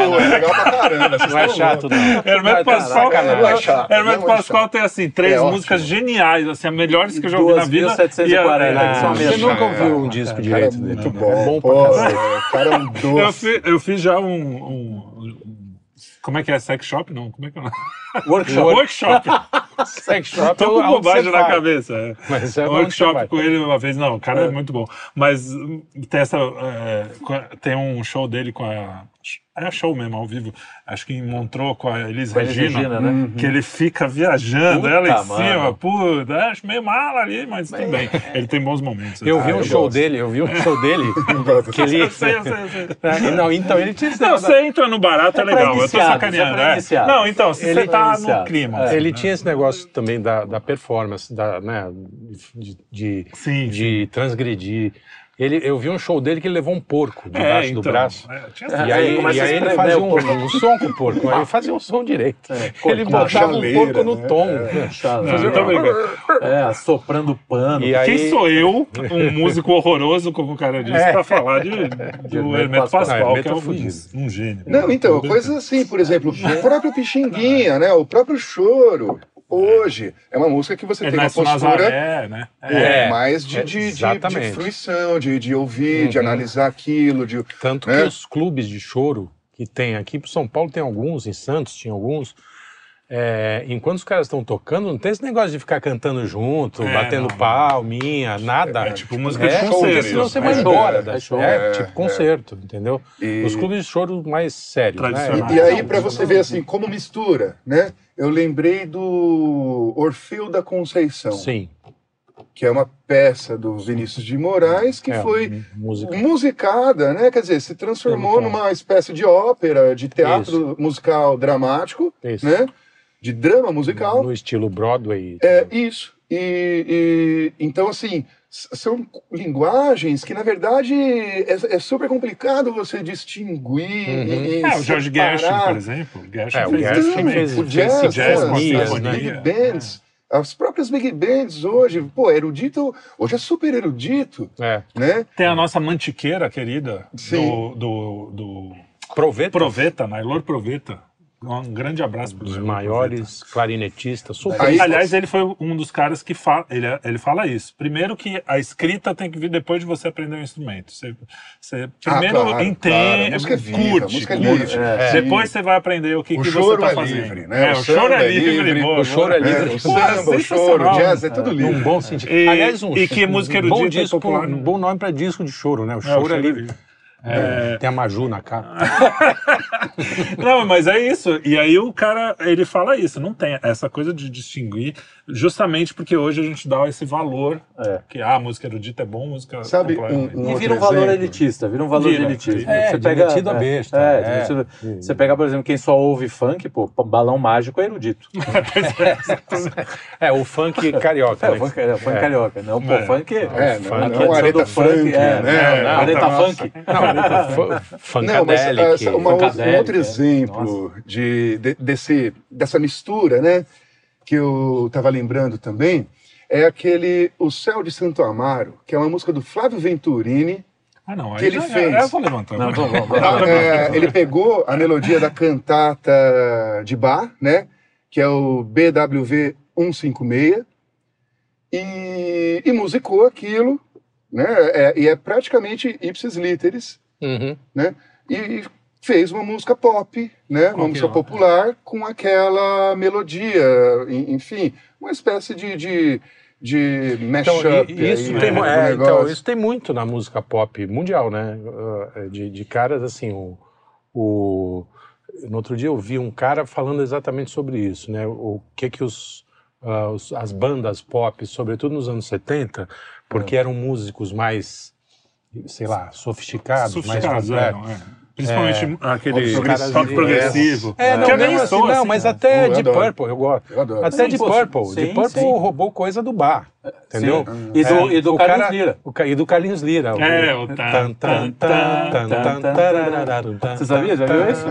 Pô, é legal pra caramba. Não é chato, não. Hermeto Pascoal. Não é chato, Hermeto não é Pascoal chato. tem assim três É músicas ótimo. geniais, assim, as melhores que eu já ouvi na vida. 2.740, E a- que são Ah, a você nunca ouviu um disco cara direito é dele. muito né? bom. É bom pô, pra o cara é um Eu, doce. fi- eu fiz já um, um- um- Como é que é? Sex shop? Não, como é que é? Workshop. Workshop. Sex Shop Tô é com onde bobagem na vai. cabeça. é. Mas é um workshop com ele uma vez, não, o cara é, muito bom. Mas hum, tem essa. é, tem um show dele com a. é show mesmo, ao vivo. Acho que em Montreux com a Elis Com a Elis Regina. Regina, né? Uhum. Que ele fica viajando, Puta, ela em mano. cima, puta, acho meio mala ali, mas tudo bem. Ele tem bons momentos. Eu vi Ah, um eu show gosto. dele, eu vi um show dele que ele. Eu sei, eu sei, eu sei. É, Não, então ele tinha esse Não, você entra no barato, é É legal. Eu tô iniciados, sacaneando. é pra é. iniciados. Não, então, se Ele você tá é no clima. É. Ele tinha esse negócio também da, da performance, da, né, de, de, Sim, de transgredir. Ele, eu vi um show dele que ele levou um porco É, debaixo então, do braço. é, tinha E É, aí, e aí ele fazia o um, um som com o porco, aí ele fazia um som direito. É, ele botava o chaleira, porco no né? tom. Então, brincando. É, assoprando pano. E aí- Quem sou eu, um músico horroroso, como o cara disse, É. pra falar de, do Hermeto Pascoal. Que é é um, fudido. um gênio. Não, então, coisas assim, por exemplo, o próprio Pixinguinha, né? O próprio choro. Hoje é uma música que você tem uma postura Nazaré, né? é, É, mais de, é, de, de, de fruição, de, de ouvir, de Uhum. analisar aquilo, de Tanto É. que os clubes de choro que tem aqui, pro São Paulo tem alguns, em Santos tinha alguns. É, enquanto os caras estão tocando, não tem esse negócio de ficar cantando junto, É, batendo não. palminha, nada. É tipo música de É, concerto. porque senão você É vai show, embora. é da- show. é, É, tipo é. concerto, entendeu? E- Os clubes de choro mais sérios. Né? E, e aí, para você ver assim, como mistura, né? Eu lembrei do Orfeu da Conceição, Sim. que é uma peça do Vinícius de Moraes que é, foi música. musicada, né? Quer dizer, se transformou numa espécie de ópera, de teatro musical dramático, Isso. né? De drama musical. No estilo Broadway. É isso. E, e- então assim são linguagens que na verdade é, é super complicado você distinguir. Uhum. e- e É, o George. Gershwin, por exemplo. Gershwin É, o Gershwin fez- o jazz, fez jazz as sinfonia. big bands, as próprias big bands hoje, pô, erudito, hoje é super erudito, É. né? Tem a nossa mantiqueira querida Sim. do, do, do Proveta, Proveta, Nailor Proveta. Um grande abraço para dos maiores clarinetistas. super- Aí- Aliás, ele foi um dos caras que fala, ele, ele fala isso. Primeiro que a escrita tem que vir depois de você aprender o instrumento. Você, você primeiro Ah, claro, claro. Entende, música é viva, curte, é curte. livre. É. Depois você vai aprender o que, O que você está é fazendo. livre, né? É, O o choro é é livre. livre, boa, o choro é livre. É, o samba, o choro, o jazz, é né? tudo livre. bom sentido. E- Aliás, um, e que música um bom erudita disco, popular, um né? bom nome para disco de choro, né? O É, o choro é livre. Livre. É, Tem a Maju na capa. Não, mas é isso. E aí o cara, ele fala isso, não tem essa coisa de distinguir, justamente porque hoje a gente dá esse valor, É. que ah, música erudita é bom, música Sabe, é um- um E vira um valor exemplo. elitista, vira um valor Vira, vira. É, de metido a besta, É, é. Você pega, por exemplo, quem só ouve funk, pô, balão mágico é erudito. É, o funk carioca. É, né? o funk, é, o funk É. carioca. Não, pô, É. funk. É, não, funk não, é Aretha do funk, Franklin, é, né? não, Aretha Nossa. Funk. Não, fu- Não, mas Funkadelic. essa- uma um outro é. exemplo de, de- desse, dessa mistura, né, que eu estava lembrando também, é aquele O Céu de Santo Amaro, que é uma música do Flávio Venturini. Ah, não, aí que ele já- fez. Eu vou levantar. Não, né? vamos, vamos, Ah, vamos. é, ele pegou a melodia da cantata de Bach, né, que é o BWV 156, e, e musicou aquilo, né, é- e é praticamente ipsis literis, Uhum. né? E fez uma música pop, né? Uma Qual música é? popular com aquela melodia, en- enfim, uma espécie de, de, de Então, mashup. e- isso, aí, tem, né, é, então, isso tem muito na música pop mundial, né? Uh, De, de caras assim, o, o- no outro dia eu vi um cara falando exatamente sobre isso, né? O que que os, ah, os- as bandas pop, sobretudo nos anos 70, porque eram músicos mais, sei lá, sofisticados, Sofisticados, mais é, complexos. é? Principalmente aquele Os caras rock de- progressivo. É, não, não nem assim, não, assim, mas né? até Eu de adoro. Purple, eu gosto. Eu adoro. Até Sim, de Purple. sim, de Purple sim. roubou coisa do bar. Entendeu? Sim. E do, e do o Carlos cara- Lira. o e do Carlinhos Lira. É, o tan, tan, tan, Você sabia? Já viu isso?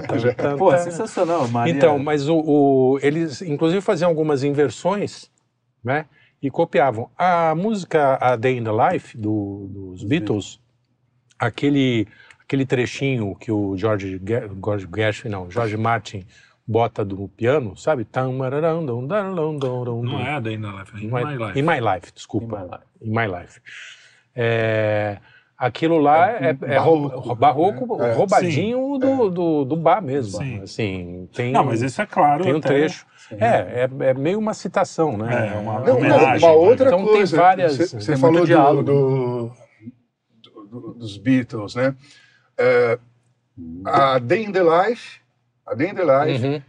Pô, é sensacional, Maria. Então, mas o, o- eles inclusive faziam algumas inversões, né? E copiavam. A música A Day in the Life do- dos Beatles, aquele, aquele trechinho que o George, Ge- George Gershwin, não, George Martin bota do piano, sabe? Não é a Day in Life, é In é- My Life. In My Life, desculpa. In My Life. In My Life. É, aquilo lá é, é rou- barroco, barroco, né? É, roubadinho do, do, do bar mesmo. Sim. Assim, tem, Não, mas isso é claro. tem um até- trecho. É, é, é meio uma citação, né? É, uma- Não, uma, homenagem, uma outra então tem coisa. várias- Você tem você muito falou do, diálogo. do- do- dos Beatles, né? É, A Day in the Life, a Day in the Life Uhum.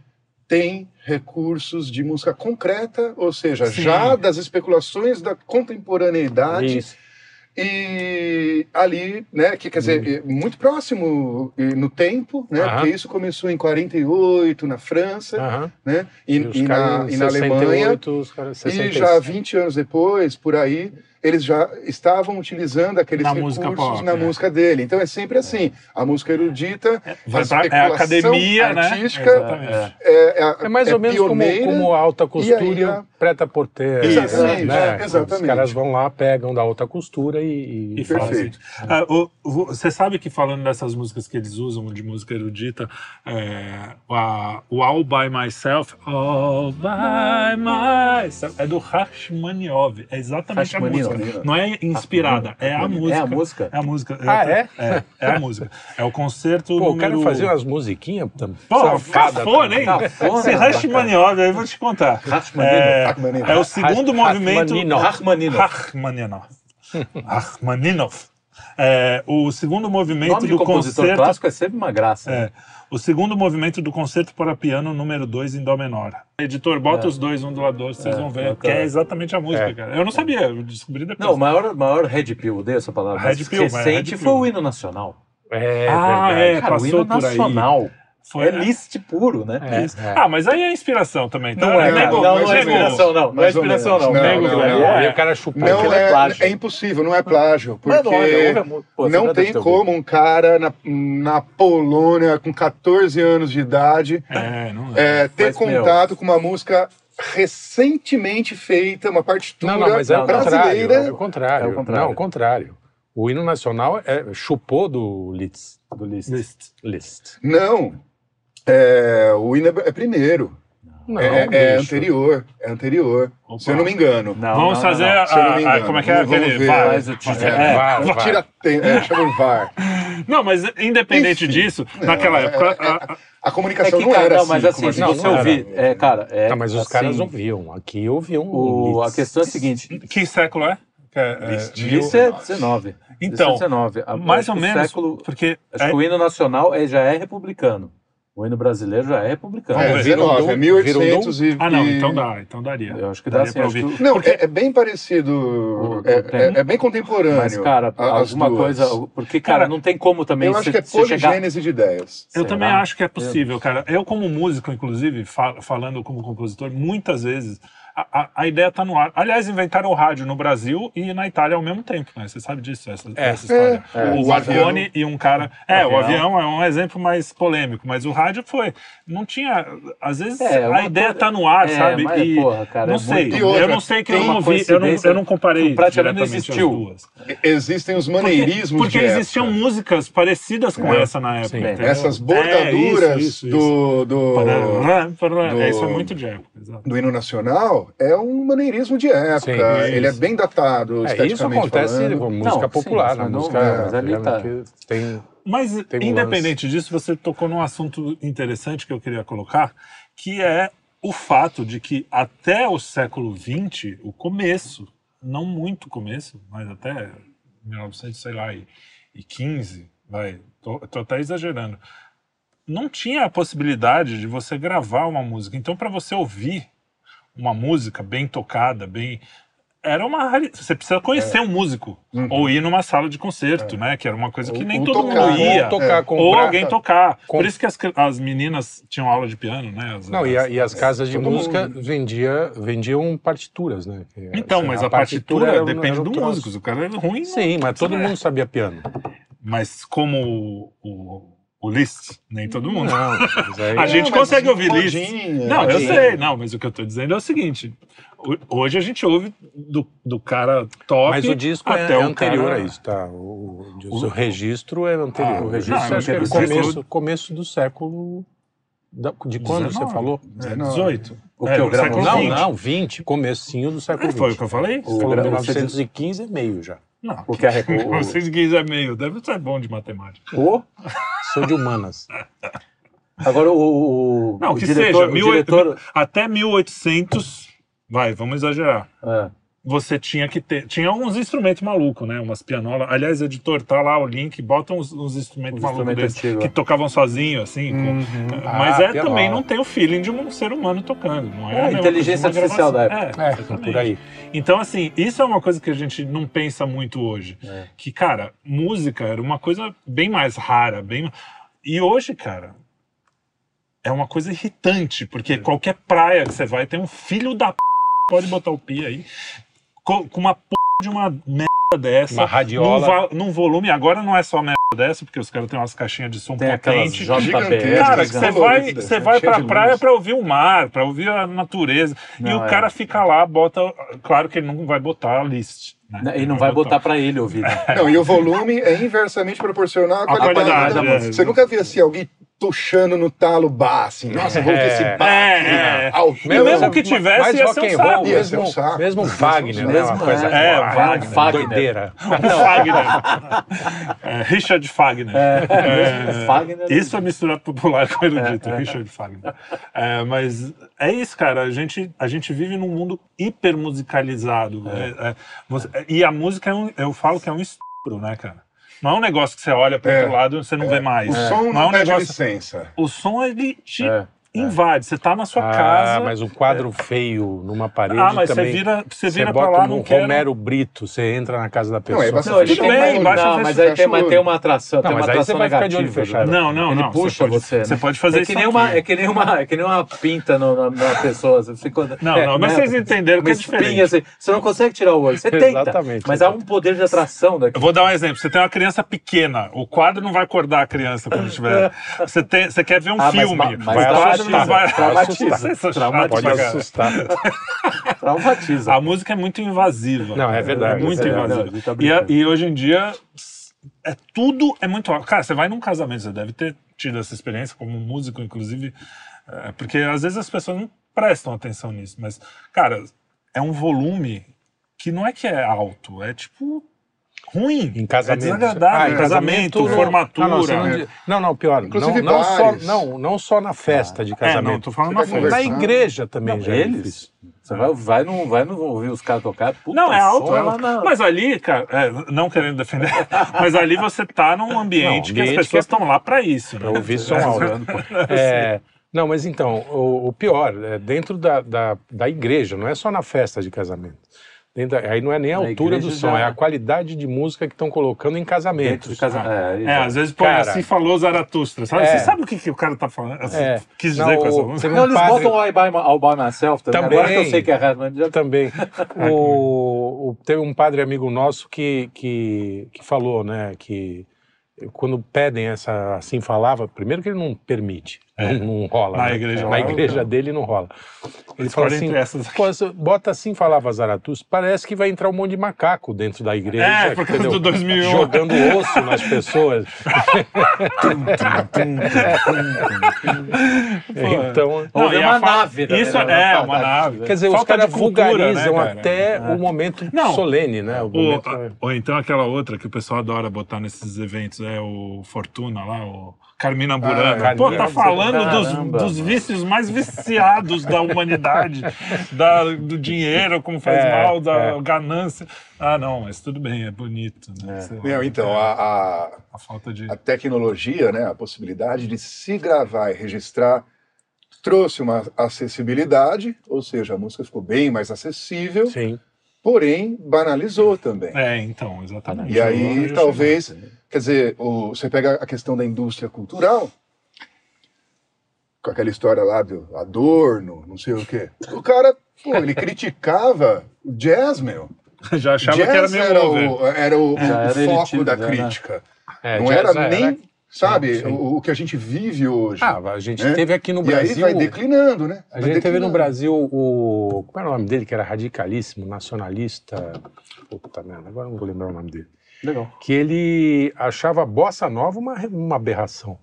tem recursos de música concreta, ou seja, Sim. já das especulações da contemporaneidade Isso. e ali, né, que quer dizer, muito próximo no tempo, né, Uhum. Porque isso começou em 48 na França, Aham. né, e, e na, e na Alemanha, 68, os caras e 66. já 20 anos depois, por aí, eles já estavam utilizando aqueles Na recursos música na é. música dele. Então é sempre assim, a música erudita, é a especulação academia, né? artística, Exatamente. É. é, é, É mais é ou menos como, como a alta costura aí e a- o preta-porter. Exatamente, né? é, exatamente. Os caras vão lá, pegam da alta costura e... E fazem. fazem. Ah, o- Você sabe que falando dessas músicas que eles usam de música erudita, é, a- o All By Myself, All By Myself, é do Rachmaninoff. É exatamente a Rachmaninoff. Música. Não é inspirada, é a Rachmaninoff. música. É a música? É a música. Ah, é? É, é a música. É o concerto Pô, o cara número... fazia umas musiquinhas tam- Pô, safada cafona, hein? também. Cafona, Esse Rachmaninoff, aí eu vou te contar. Rachmaninoff. É, é o segundo movimento... Rachmaninoff. Rachmaninoff. Rachmaninoff. É, o segundo O movimento nome de do compositor concerto... clássico é sempre uma graça. É, o segundo movimento do concerto para piano número 2 em Dó menor. Editor, bota É. os dois um do lado do outro, vocês É, vão ver, eu que é exatamente a música, É. cara. Eu não sabia, eu descobri depois. Não, o maior, maior Red Pill, odeio essa palavra. Red mas Pill, mas recente Red foi o hino nacional. É, Ah, verdade. é. Cara, o passou hino por aí. Foi, é list puro, né? É, é. Ah, mas aí é inspiração também, tá? Não é, Não, não, não, não, é inspiração, não. Não é inspiração, não. Não, não, não. Aí o cara chupou. Não Aquilo é é, plágio. é impossível, não é plágio, porque pô, você não tem como um cara na, na Polônia com 14 anos de idade É, não é. é, ter Mas, meu- contato com uma música recentemente feita, uma partitura Não, não, mas é o contrário. brasileira. É o contrário. É o contrário. Não, o contrário. O hino nacional é, chupou do Liszt. Do list. Liszt. Liszt. Não, é, o hino é, primeiro, Não, é, é anterior, é anterior, Opa. se eu não me engano. Não, Vamos não, fazer a, Se eu não me a- engano. Como é que é Vamos aquele. ver. VAR. Faz o. É. É. Var, var. Tira, tem, é, chama o VAR. Não, mas independente Enfim. disso, naquela é- época. é- a- a- A É comunicação que, não cara, era não, assim. mas assim, a se você ouvir, é, cara, é. Não, mas os assim, caras ouviam. Aqui ouviam O, a questão é a seguinte: que século é? É, é, isso é 19. Então, isso é 19. A- mais ou menos. Século, Porque. acho é- que o hino nacional é, já é republicano. O hino brasileiro já é republicano. É, ver. 19, é Virou 1800 e... Ah, não, então dá, então daria. Eu acho que dá Daria sim. pra acho ouvir. que- Não, Porque- é, é bem parecido, O- é, é- é bem contemporâneo. Mas, cara, a- alguma duas. coisa. Porque, cara, Cara, não tem como também Eu acho você, que é você chegar. poligênese de ideias. Eu Será? também acho que é possível, cara. Eu, como músico, inclusive, fa- falando como compositor, muitas vezes a, a- ideia está no ar. Aliás, inventaram o rádio no Brasil e na Itália ao mesmo tempo, né? Você sabe disso, essa, É. essa história. É, o o Marconi avião. e um cara. É, o avião. é um exemplo mais polêmico, mas o rádio foi. Não tinha. Às vezes É, a ideia está no ar, É, sabe? mas, e porra, cara, não é sei. muito- E outra, eu não sei que eu não ouvi, eu não, eu não comparei praticamente não diretamente as existiu. duas. Existem os Porque, maneirismos porque de existiam época. músicas parecidas com É. essa na época. Essas É, bordaduras isso, isso, do, do, parará. do- É, isso é muito de época, exato. do hino nacional é um maneirismo de época. Sim, Ele é bem datado, É, isso acontece falando. com música Não, sim, popular, mas na não- música é, mas ali né, tá. tem Mas, Tem um independente disso, você tocou num assunto interessante que eu queria colocar, que é o fato de que até o século XX, o começo, não muito começo, mas até 1900, sei lá, e, e 15, vai, tô, tô até exagerando, não tinha a possibilidade de você gravar uma música. Então, para você ouvir uma música bem tocada, bem era uma você precisa conhecer um músico Uhum. ou ir numa sala de concerto, né? Que era uma coisa que Ou- nem ou todo tocar, mundo ia. ou tocar, É. comprar. Ou alguém tocar. Com- Por isso que as, as meninas tinham aula de piano, né? As- Não, e, a- e as casas de música mundo. vendia, vendiam partituras, né? Então, assim, mas a, partitura, era- depende era do músico. O cara é ruim. Sim, mas todo É. mundo sabia piano. Mas como o, o, o Liszt, nem todo mundo. Não, aí- A gente mas consegue ouvir Liszt. modinha, Não, eu sei. Não, mas o que eu tô dizendo é o seguinte. ho- Hoje a gente ouve do, do cara top Mas o disco é, até é o anterior cara... a isso, tá? O, o, o registro é anterior. Ah, o registro não, acho que é o começo, começo do século. da- de quando 19, você falou? É, 18. O É, que eu do gravo- Não, 20. não, 20. Comecinho do século É, XX. foi o que eu falei? O- Você falou gra- 1915 é meio já. Não. O que a Record. Vocês quiserem meio, deve ser bom de matemática. o- Sou de humanas. Agora o, o, Não, o que diretor, seja, o mil- diretor até 1800, vai, vamos exagerar. é, você tinha que ter. Tinha uns instrumentos malucos, né? Umas pianolas. Aliás, editor, tá lá o link, bota uns, uns instrumentos Os malucos instrumentos que tocavam sozinho, assim. com- Uhum. Mas Ah, é pianola. também não tem o feeling de um ser humano tocando. Não é, É, inteligência artificial da gravação. É, exatamente. por aí. Então, assim, isso é uma coisa que a gente não pensa muito hoje. É. Que, cara, música era uma coisa bem mais rara, bem. E hoje, cara, é uma coisa irritante, porque qualquer praia que você vai tem um filho da p... pode botar o pi aí, com, com uma p... de uma merda dessa. Uma radiola. Num, num volume, agora não é só merda dessa, porque os caras têm umas caixinhas de som Tem potente. JBL. gigantescas, Cara, né? que você vai, você né? vai pra de praia pra ouvir o mar, pra ouvir a natureza. e Não, o é. cara fica lá, bota. Claro que ele não vai botar a list. né? E não vai botar pra ele ouvir. né? Não, e o volume é inversamente proporcional à A qualidade, qualidade, da é. música. Você nunca viu assim alguém puxando no talo bar, assim, nossa, vou ver esse bar É, aqui, é. alto. Mesmo que tivesse, mais ia ser um saco. Ia ser um mesmo, saco. mesmo Wagner, né? Mesmo, Uma coisa é, boa, Wagner, Fagner. doideira. O Fagner. É, Richard Fagner. É, Fagner. Isso é misturar popular com erudito, Richard Fagner. É, mas é isso, cara. A gente, a gente vive num mundo hiper musicalizado. É, é, você- e a música, é um, eu falo que é um estupro, né, cara? Não é um negócio que você olha para É. outro lado e você não vê mais. O som não é não um pede negócio. licença. O som ele te É, invade. Você tá na sua Ah, casa. mas um quadro feio numa parede Ah, mas você também. vira, você Você vira pra bota lá, um não quer. Romero Brito, você entra na casa da pessoa. Não, é Não, ele Tudo tem bem, uma- baixa não, mas aí tem, mas fecha tem uma atração, Não, tem uma mas aí atração você vai ficar de olho negativa, fechado. né? Não, não, Ele não. puxa pode, você, né? Você pode fazer É que, isso nem uma, é que nem uma, é que nem uma pinta no- na, na pessoa. Você ficou, Não, é, não, mas né? vocês entenderam que Uma é diferente. espinha, assim, você não consegue tirar o olho. Você tenta, Exatamente, mas há um poder de atração daqui. Eu vou dar um exemplo. Você tem uma criança pequena, o quadro não vai acordar a criança quando tiver. Você, tem, você quer ver um Ah, mas filme, mas vai. traumatiza, chato traumatiza. Pode assustar. Traumatiza. A música é muito invasiva. Não, é verdade. É muito É, invasiva. tá e, a- e hoje em dia, é, tudo é muito. Cara, você vai num casamento, você deve ter tido essa experiência como músico, inclusive, é, porque às vezes as pessoas não prestam atenção nisso, mas, cara, é um volume que não é que é alto, é tipo. Ruim. Em casamento. É desagradável. Ah, em em casamento, casamento, não- formatura. Não, não, você não, é. não, não, pior. Inclusive não, não, só, não, não só na festa de É, casamento. não, tô falando na festa. na igreja também Não, já é eles? Você vai, vai, não, vai não ouvir os caras tocar. Puta Não, é alto, é na- Mas ali, cara, é, não querendo defender, mas ali você tá num ambiente, Não, que as pessoas que é- estão lá pra isso. Para Né? ouvir som alto. É, não, mas então, o, o pior, é dentro da, da, da igreja, não é só na festa de casamento. Da- aí não é nem a Na altura do som, já- é a qualidade de música que estão colocando em Dentro casamentos. de casa. É, É, às vezes põe Cara. assim falou Zaratustra. Sabe? É. Você sabe o que, que o cara tá falando? Assim, É. Quis Não, dizer com o- essa música? Não, eles padre- botam All by, All by Myself também. Também. Agora que eu sei que é errado, mas já Também. O, o- teve um padre amigo nosso que, que, que falou, né, que quando pedem essa assim falava, primeiro que ele não permite, não, não rola. Na né? igreja Na igreja não. dele não rola. Ele falou Escolhe assim, entre essas aqui. "Pô, você bota assim falava Zaratustra, parece que vai entrar um monte de macaco dentro da igreja, É, por causa do 2001. jogando osso nas pessoas. então, Não, e uma nave, né? Isso Era é, uma uma nave. quer dizer, os Falta caras de cultura, vulgarizam né, cara? até o momento Não. solene, né? O Ou, momento, ou então aquela outra que o pessoal adora botar nesses eventos, é o Fortuna lá, o Carmina Burana. Ah, Pô, tá falando dos, dos vícios mais viciados da humanidade, da- do dinheiro, como faz É, mal, da é. ganância. Ah, não, mas tudo bem, é bonito. Né? Você- Não, então, a, a, a falta de. a tecnologia, né, a possibilidade de se gravar e registrar, trouxe uma acessibilidade, ou seja, a música ficou bem mais acessível, sim. Porém banalizou também. É, então, exatamente. E aí, talvez, quer dizer, o- você pega a questão da indústria cultural, com aquela história lá do Adorno, não sei o quê. O cara, pô, ele criticava o jazz, meu. Já achava jazz que era meio era over. o, era o, Já o era foco da né? crítica. É, não jazz era nem, sabe, sim. O, o que a gente vive hoje. Ah, a gente né? teve aqui no e Brasil. aí vai declinando, né? A Vai gente teve no declinando. Brasil o. Como era o nome dele? Que era radicalíssimo, nacionalista. Puta merda, agora não vou lembrar o nome dele. Legal. Que ele achava a bossa nova uma, uma aberração.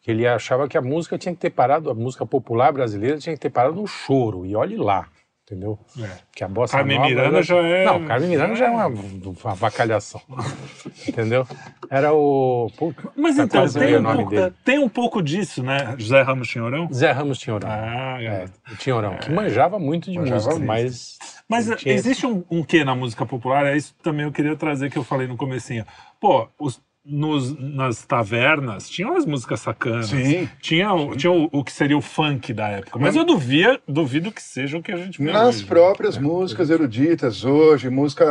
Que ele achava que a música tinha que ter parado, a música popular brasileira tinha que ter parado no choro. E olhe lá. Entendeu? É. Que a bossa Carmen nova Miranda já é- Não, Carmen Miranda já é uma, uma vacalhação, entendeu? Era o... Puta, Mas tá então, tem um, pouco, dele. tem um pouco disso, né? José Ramos Tinhorão? Zé Ramos Tinhorão. Ah, É, o Tinhorão, que manjava muito de Manjava música, mas... Mas tinha- existe um, um quê na música popular? É isso também eu queria trazer que eu falei no comecinho. Pô, os- nos- nas tavernas tinham as músicas sacanas. Sim. Tinha, o, tinha o, o que seria o funk da época. Mas eu duvia, duvido que seja o que a gente Nas hoje. próprias músicas eruditas hoje, música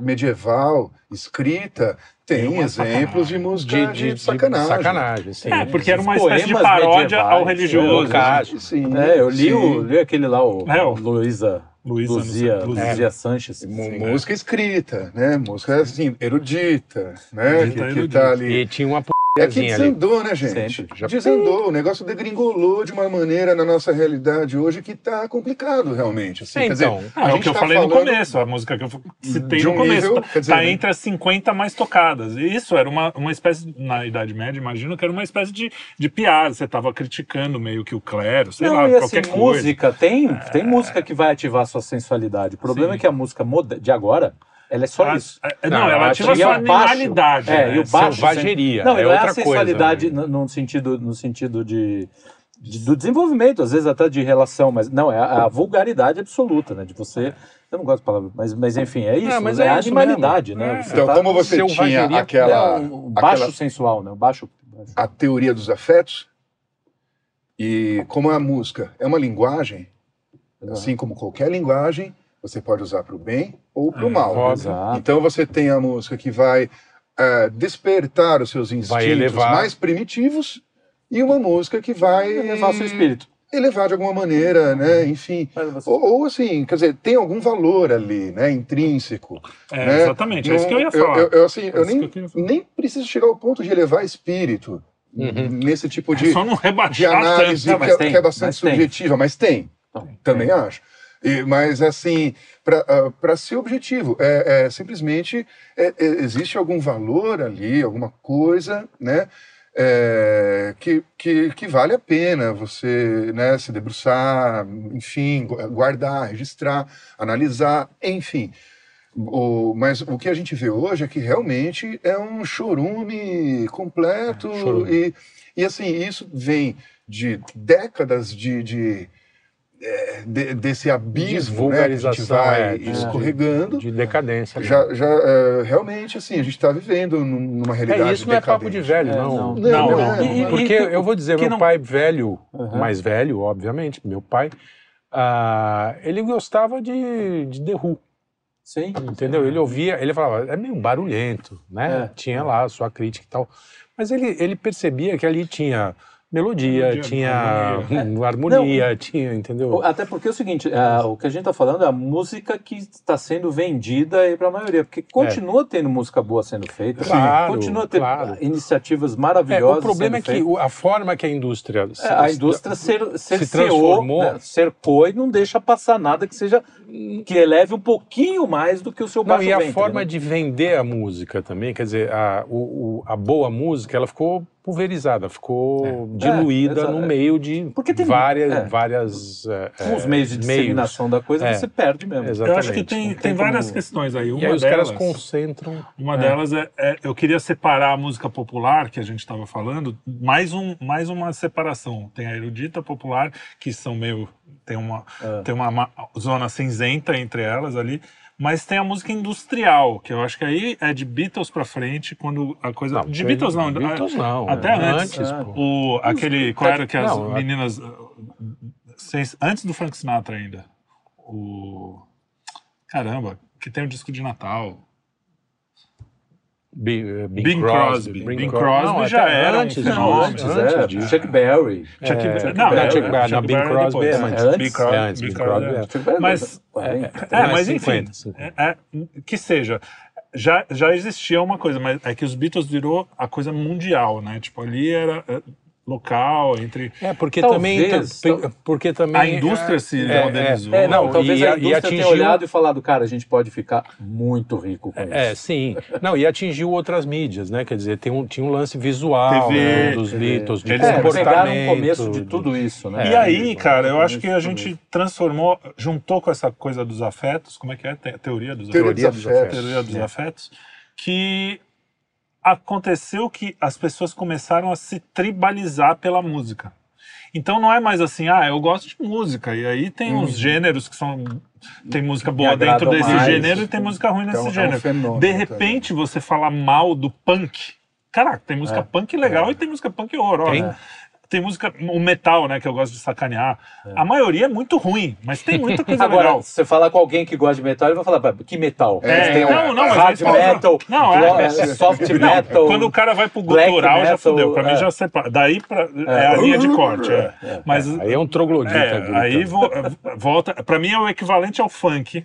medieval, escrita, tem exemplos de música de, sacanagem. sacanagem, sim. É, porque era uma espécie de paródia ao religioso. Locage. Sim, É, eu li, sim. o, li aquele lá, o, É, Luísa, Luísa, Luzia, Luzia. Luzia Sanches. Mu- Música escrita, né? Música assim, erudita, né? Erudita, que, que erudita. tá ali. E tinha uma É que p***zinha ali. desandou, né, gente? Sempre. Desandou. O negócio degringolou de uma maneira na nossa realidade hoje que tá complicado, realmente. Assim. É, Quer dizer, então. Ah, a é o que eu tá falei no começo, a música que eu citei de no um começo. nível, tá dizer, tá né? entre as 50 mais tocadas. E isso era uma, uma espécie, na Idade Média, imagino que era uma espécie de, de piada. Você estava criticando meio que o clero, sei Não, lá, e assim, qualquer coisa. música, tem, tem música que vai ativar a sua sensualidade. O problema Sim. é que a música moda- de agora, ela é só Ah, isso. é, Não, Não, eu ela ativa a é sua animalidade. É, né? e o baixo Selvageria, Não, é não é outra a sensualidade coisa, né? no, no sentido, no sentido de, de- do desenvolvimento, às vezes até de relação, mas não, é a, a vulgaridade absoluta, né? De você. Eu não gosto de palavra, mas, mas enfim, é isso. mas é, é a animalidade, mesmo. né? É. Você Então, tá- como você tinha aquela, é, o baixo aquela sensual, né? O baixo. baixo. a teoria dos afetos e como a música é uma linguagem, assim como qualquer linguagem, você pode usar para o bem ou para o É, mal. Exato. Então você tem a música que vai eh, despertar os seus instintos elevar. mais primitivos e uma música que vai Levar o seu espírito. elevar de alguma maneira, né? Enfim. Ou, ou, assim, quer dizer, tem algum valor ali, né? Intrínseco. É, né? exatamente, é isso que eu ia falar. Eu, eu, assim, eu É isso nem, eu nem preciso chegar ao ponto de elevar espírito Uhum. nesse tipo de, Só não de rebaixar análise tanto. Não, que, é- tem, que é bastante mas tem. subjetiva, mas tem. Não, Também acho. E, mas, assim, para ser objetivo, é, é simplesmente é, é, existe algum valor ali, alguma coisa, né? é, que, que, que vale a pena você né, se debruçar, enfim, gu- guardar, registrar, analisar, enfim. O, mas o que a gente vê hoje é que realmente é um chorume completo É, chorume. E, e assim, isso vem de décadas de, de, é, de- desse abismo né, que a gente vai é, de- escorregando. De decadência. né? Já, já é, realmente, assim, a gente está vivendo num- numa realidade É, isso não é papo de decadente. velho, É, não. não. Não, Não, não. é, E- é. Porque eu vou dizer, meu não- pai velho, Uhum. mais velho, obviamente, meu pai, ah, ele gostava de, de The Who, Sim. entendeu? Ele ouvia, ele falava, é meio barulhento, né? É. Tinha lá a sua crítica e tal. Mas ele, ele percebia que ali tinha melodia, Melodia, tinha harmonia. hum, harmonia, tinha, entendeu? Até porque é o seguinte, é, o que a gente está falando é a música que está sendo vendida aí para a maioria, porque continua tendo música boa sendo feita, Claro, continua tendo claro. iniciativas É, maravilhosas. o problema é que a forma que a indústria... É, a indústria cer, cerceou, transformou. né, cercou e não deixa passar nada que seja que eleve um pouquinho mais do que o seu Não, baixo e a ventre, forma né? de vender a música também, quer dizer, a, o- o- a boa música, ela ficou pulverizada, ficou diluída É, exa- no meio de Porque tem- várias, é. várias é, Com os é, meios de disseminação da coisa, É. você perde mesmo. Exatamente. Eu acho que tem, tem tem várias como- questões aí. Uma E aí os delas, caras concentram. Uma É. delas é, é- eu queria separar a música popular que a gente estava falando, mais, um, mais uma separação. Tem a erudita popular, que são meio. tem uma, É. tem uma ma- zona cinzenta entre elas ali. Mas tem a música industrial, que eu acho que aí é de Beatles pra frente, quando a coisa. de Beatles não, Beatles não. até é, antes. é. O, aquele. Qual era que as Não, meninas. uh, Antes do Frank Sinatra ainda. O. Caramba, que tem o disco de Natal. Bing, eh, Bing Bing Crosby. Bing Bing Crosby. Não, já era um antes fenômeno. Antes, antes é, disso. Chuck Berry. Chuck É, Berry. não, é, Chuck é, Berry, não, Bing Crosby é depois. antes. É Bing Crosby, É antes, Bing Crosby é é. antes. Chuck Mas- 40. É, é mas enfim, 50, 50. é- é- que seja. Já, já existia uma coisa, mas é que os Beatles virou a coisa mundial, né? Tipo, ali era. É, local, entre É, porque Talvez, também. Porque também a indústria se é, modernizou. É, não, talvez e a e indústria atingiu- tenha olhado e falado, cara, a gente pode ficar muito rico com É, isso. sim. Não, e atingiu outras mídias, né? Quer dizer, tem um, tinha um lance visual TV, né, dos. Beatles, de Eles É, comportamento. o começo de tudo isso, né? E aí, É, cara, eu acho que a gente transformou, juntou com essa coisa dos afetos, como é que é? Te- Teoria dos Teoria afetos. dos afetos. Teoria dos afetos, que aconteceu que as pessoas começaram a se tribalizar pela música. Então não é mais assim, ah, eu gosto de música, e aí tem uns gêneros que são. Tem música boa dentro desse mais. gênero e tem música ruim nesse Então, é um gênero. fenômeno De também. repente, você falar mal do punk. Caraca, tem música É. punk legal e tem música punk horror. Tem. Tem. música, o metal, né, que eu gosto de sacanear. A maioria é muito ruim, mas tem muita coisa Agora, legal. você falar com alguém que gosta de metal, ele vai falar, "Pá, que metal? É, um não, não, mas hard falam- metal, Não, é. glo- soft metal. Quando o cara vai pro gutural, já fudeu. Pra mim é. já separa. Daí pra, é. a linha de corte. É. Mas Aí é um troglodita. é, aí vo- volta. Pra mim é o equivalente ao funk.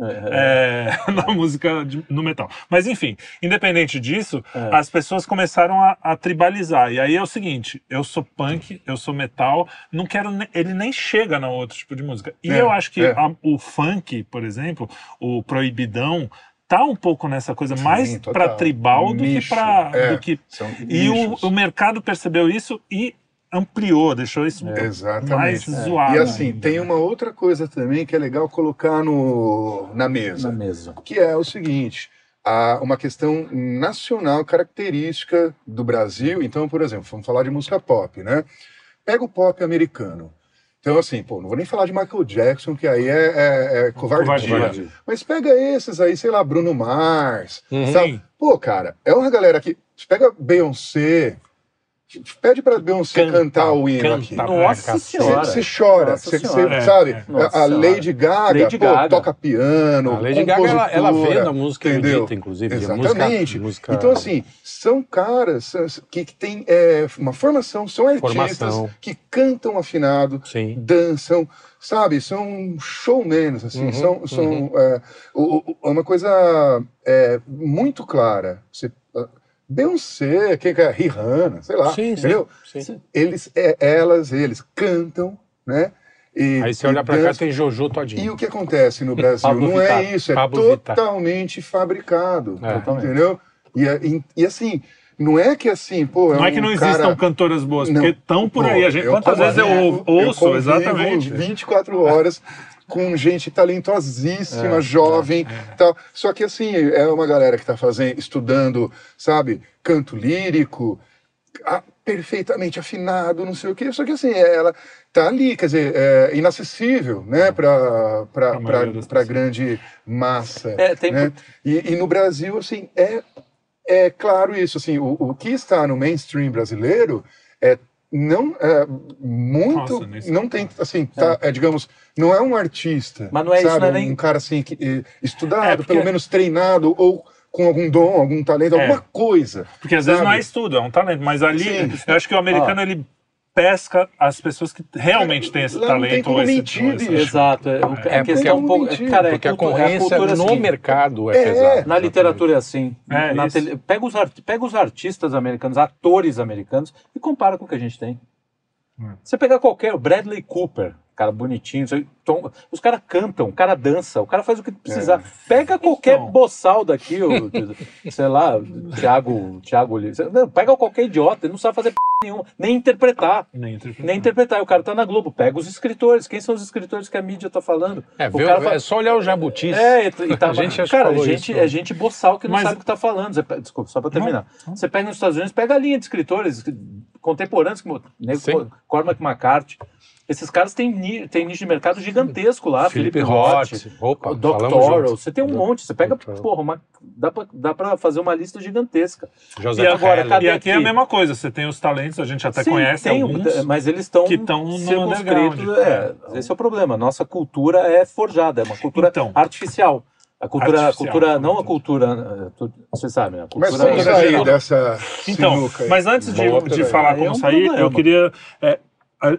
É, na música de- no metal. Mas enfim, independente disso, É. as pessoas começaram a, a tribalizar. E aí é o seguinte: eu sou punk, eu sou metal, não quero. Ele nem chega no outro tipo de música. E É, eu acho que é. a- o funk, por exemplo, o proibidão, tá um pouco nessa coisa mais total. pra tribal do que pra. é. do que São e o, o mercado percebeu isso e ampliou, deixou isso É. Exatamente. mais É. zoado. E assim, ainda. tem uma outra coisa também que é legal colocar no, na mesa, Na mesa. que é o seguinte, há uma questão nacional característica do Brasil. Então, por exemplo, vamos falar de música pop, né? Pega o pop americano. Então, assim, pô, não vou nem falar de Michael Jackson, que aí é, é, é covardia. Covardia. Mas pega esses aí, sei lá, Bruno Mars, Uhum. sabe? Pô, cara, é uma galera que... Pega Beyoncé, pede pra Beyoncé Canta, cantar o hino canta aqui. Nossa senhora. Você chora, Nossa você, sabe? É, Nossa a. Lady Gaga, Lady pô, Gaga. toca piano, A Lady Gaga, ela, ela vê na música entendeu? erudita, inclusive. Exatamente. Música, música... Então, assim, são caras são- que, que têm é, uma formação, são artistas Formação. que cantam afinado, Sim. dançam, sabe? São showmans, assim, Uhum, são, são é, o- o- uma coisa é, muito clara. Você, Beyoncé, quem que é? Rihanna, sei lá, Sim, sim, entendeu? sim. Eles, é, elas, eles cantam, né? E, Aí você olha e pra cá, tem Jojo E todinho. o que acontece no Brasil? Não é Vittar. isso, é Pablo Vittar. totalmente fabricado. É. Totalmente. Entendeu? E, é- e- e assim, não é que assim, pô. É Não é que um não cara- existam cantoras boas, Não. porque estão por Pô, aí. A gente, eu quantas vezes eu ou- ouço, convivo exatamente. 24 horas com gente talentosíssima, É, jovem, tal. Só que assim, é uma galera que está fazendo, estudando, sabe, canto lírico, ah, perfeitamente afinado, não sei o quê. Só que assim, ela tá ali, quer dizer, é inacessível, né, para das para pessoas. grande massa. É, tem né? E, e no Brasil, assim, é, é claro isso, assim, o, o que está no mainstream brasileiro é não é muito Nossa, não tem assim tá, é, digamos não é um artista Mas não é isso, sabe não é um nem- cara assim que, eh, estudado É, porque- pelo menos treinado ou com algum dom algum talento É. alguma coisa Porque às vezes sabe? não é estudo, é um talento. Mas ali, Sim. eu acho que o americano, ele pesca as pessoas que realmente têm esse Lá não tem talento. ou esse, mentir, esse-. Exato. É, o- É, a questão é um pouco. porque- Cara, é Porque a cultu- é concorrência cultura no assim. mercado é, É, pesada. Na literatura é assim. É, tele- pega, os art- pega os artistas americanos, atores americanos, e compara com o que a gente tem. Você pegar qualquer, o Bradley Cooper, cara bonitinho, tom- os caras cantam, o cara dança, o cara faz o que precisar. Pega qualquer Então. boçal daqui, o, sei lá, Thiago, Thiago não, Pega qualquer idiota, ele não sabe fazer p nenhuma, nem interpretar. Nem interpretar. Nem interpretar, E o cara tá na Globo, pega os escritores. Quem são os escritores que a mídia tá falando? É, o vê- cara fala- é só olhar o Jabutis. é, e, tá, A gente cara, falou gente, isso. é gente boçal que não Mas- sabe o que tá falando. Você desculpa, só para terminar. Você pega nos Estados Unidos, pega a linha de escritores contemporâneos, como. Cormac McCarthy. Esses caras têm, têm nicho de mercado gigantesco lá. Felipe Felipe Roth. Opa, Doctoral. Você tem um monte. Você pega, Doctoral. porra, uma, dá, pra, dá pra fazer uma lista gigantesca. José E agora, Heller. cadê E aqui é a aqui? mesma coisa, você tem os talentos, a gente até Sim, conhece tem, alguns. mas eles estão que tão no circunscritos. underground. É, esse é o problema. Nossa cultura é forjada, é uma cultura Então. artificial. A cultura, a cultura não a cultura, tu- você sabe, né? A mas cultura vamos cultura sair geral. dessa Então, mas antes de, de falar Aí como é um sair, problema. eu queria. é,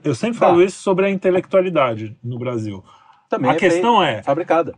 eu sempre falo Tá. isso sobre a intelectualidade no Brasil. também a é questão é- fabricada.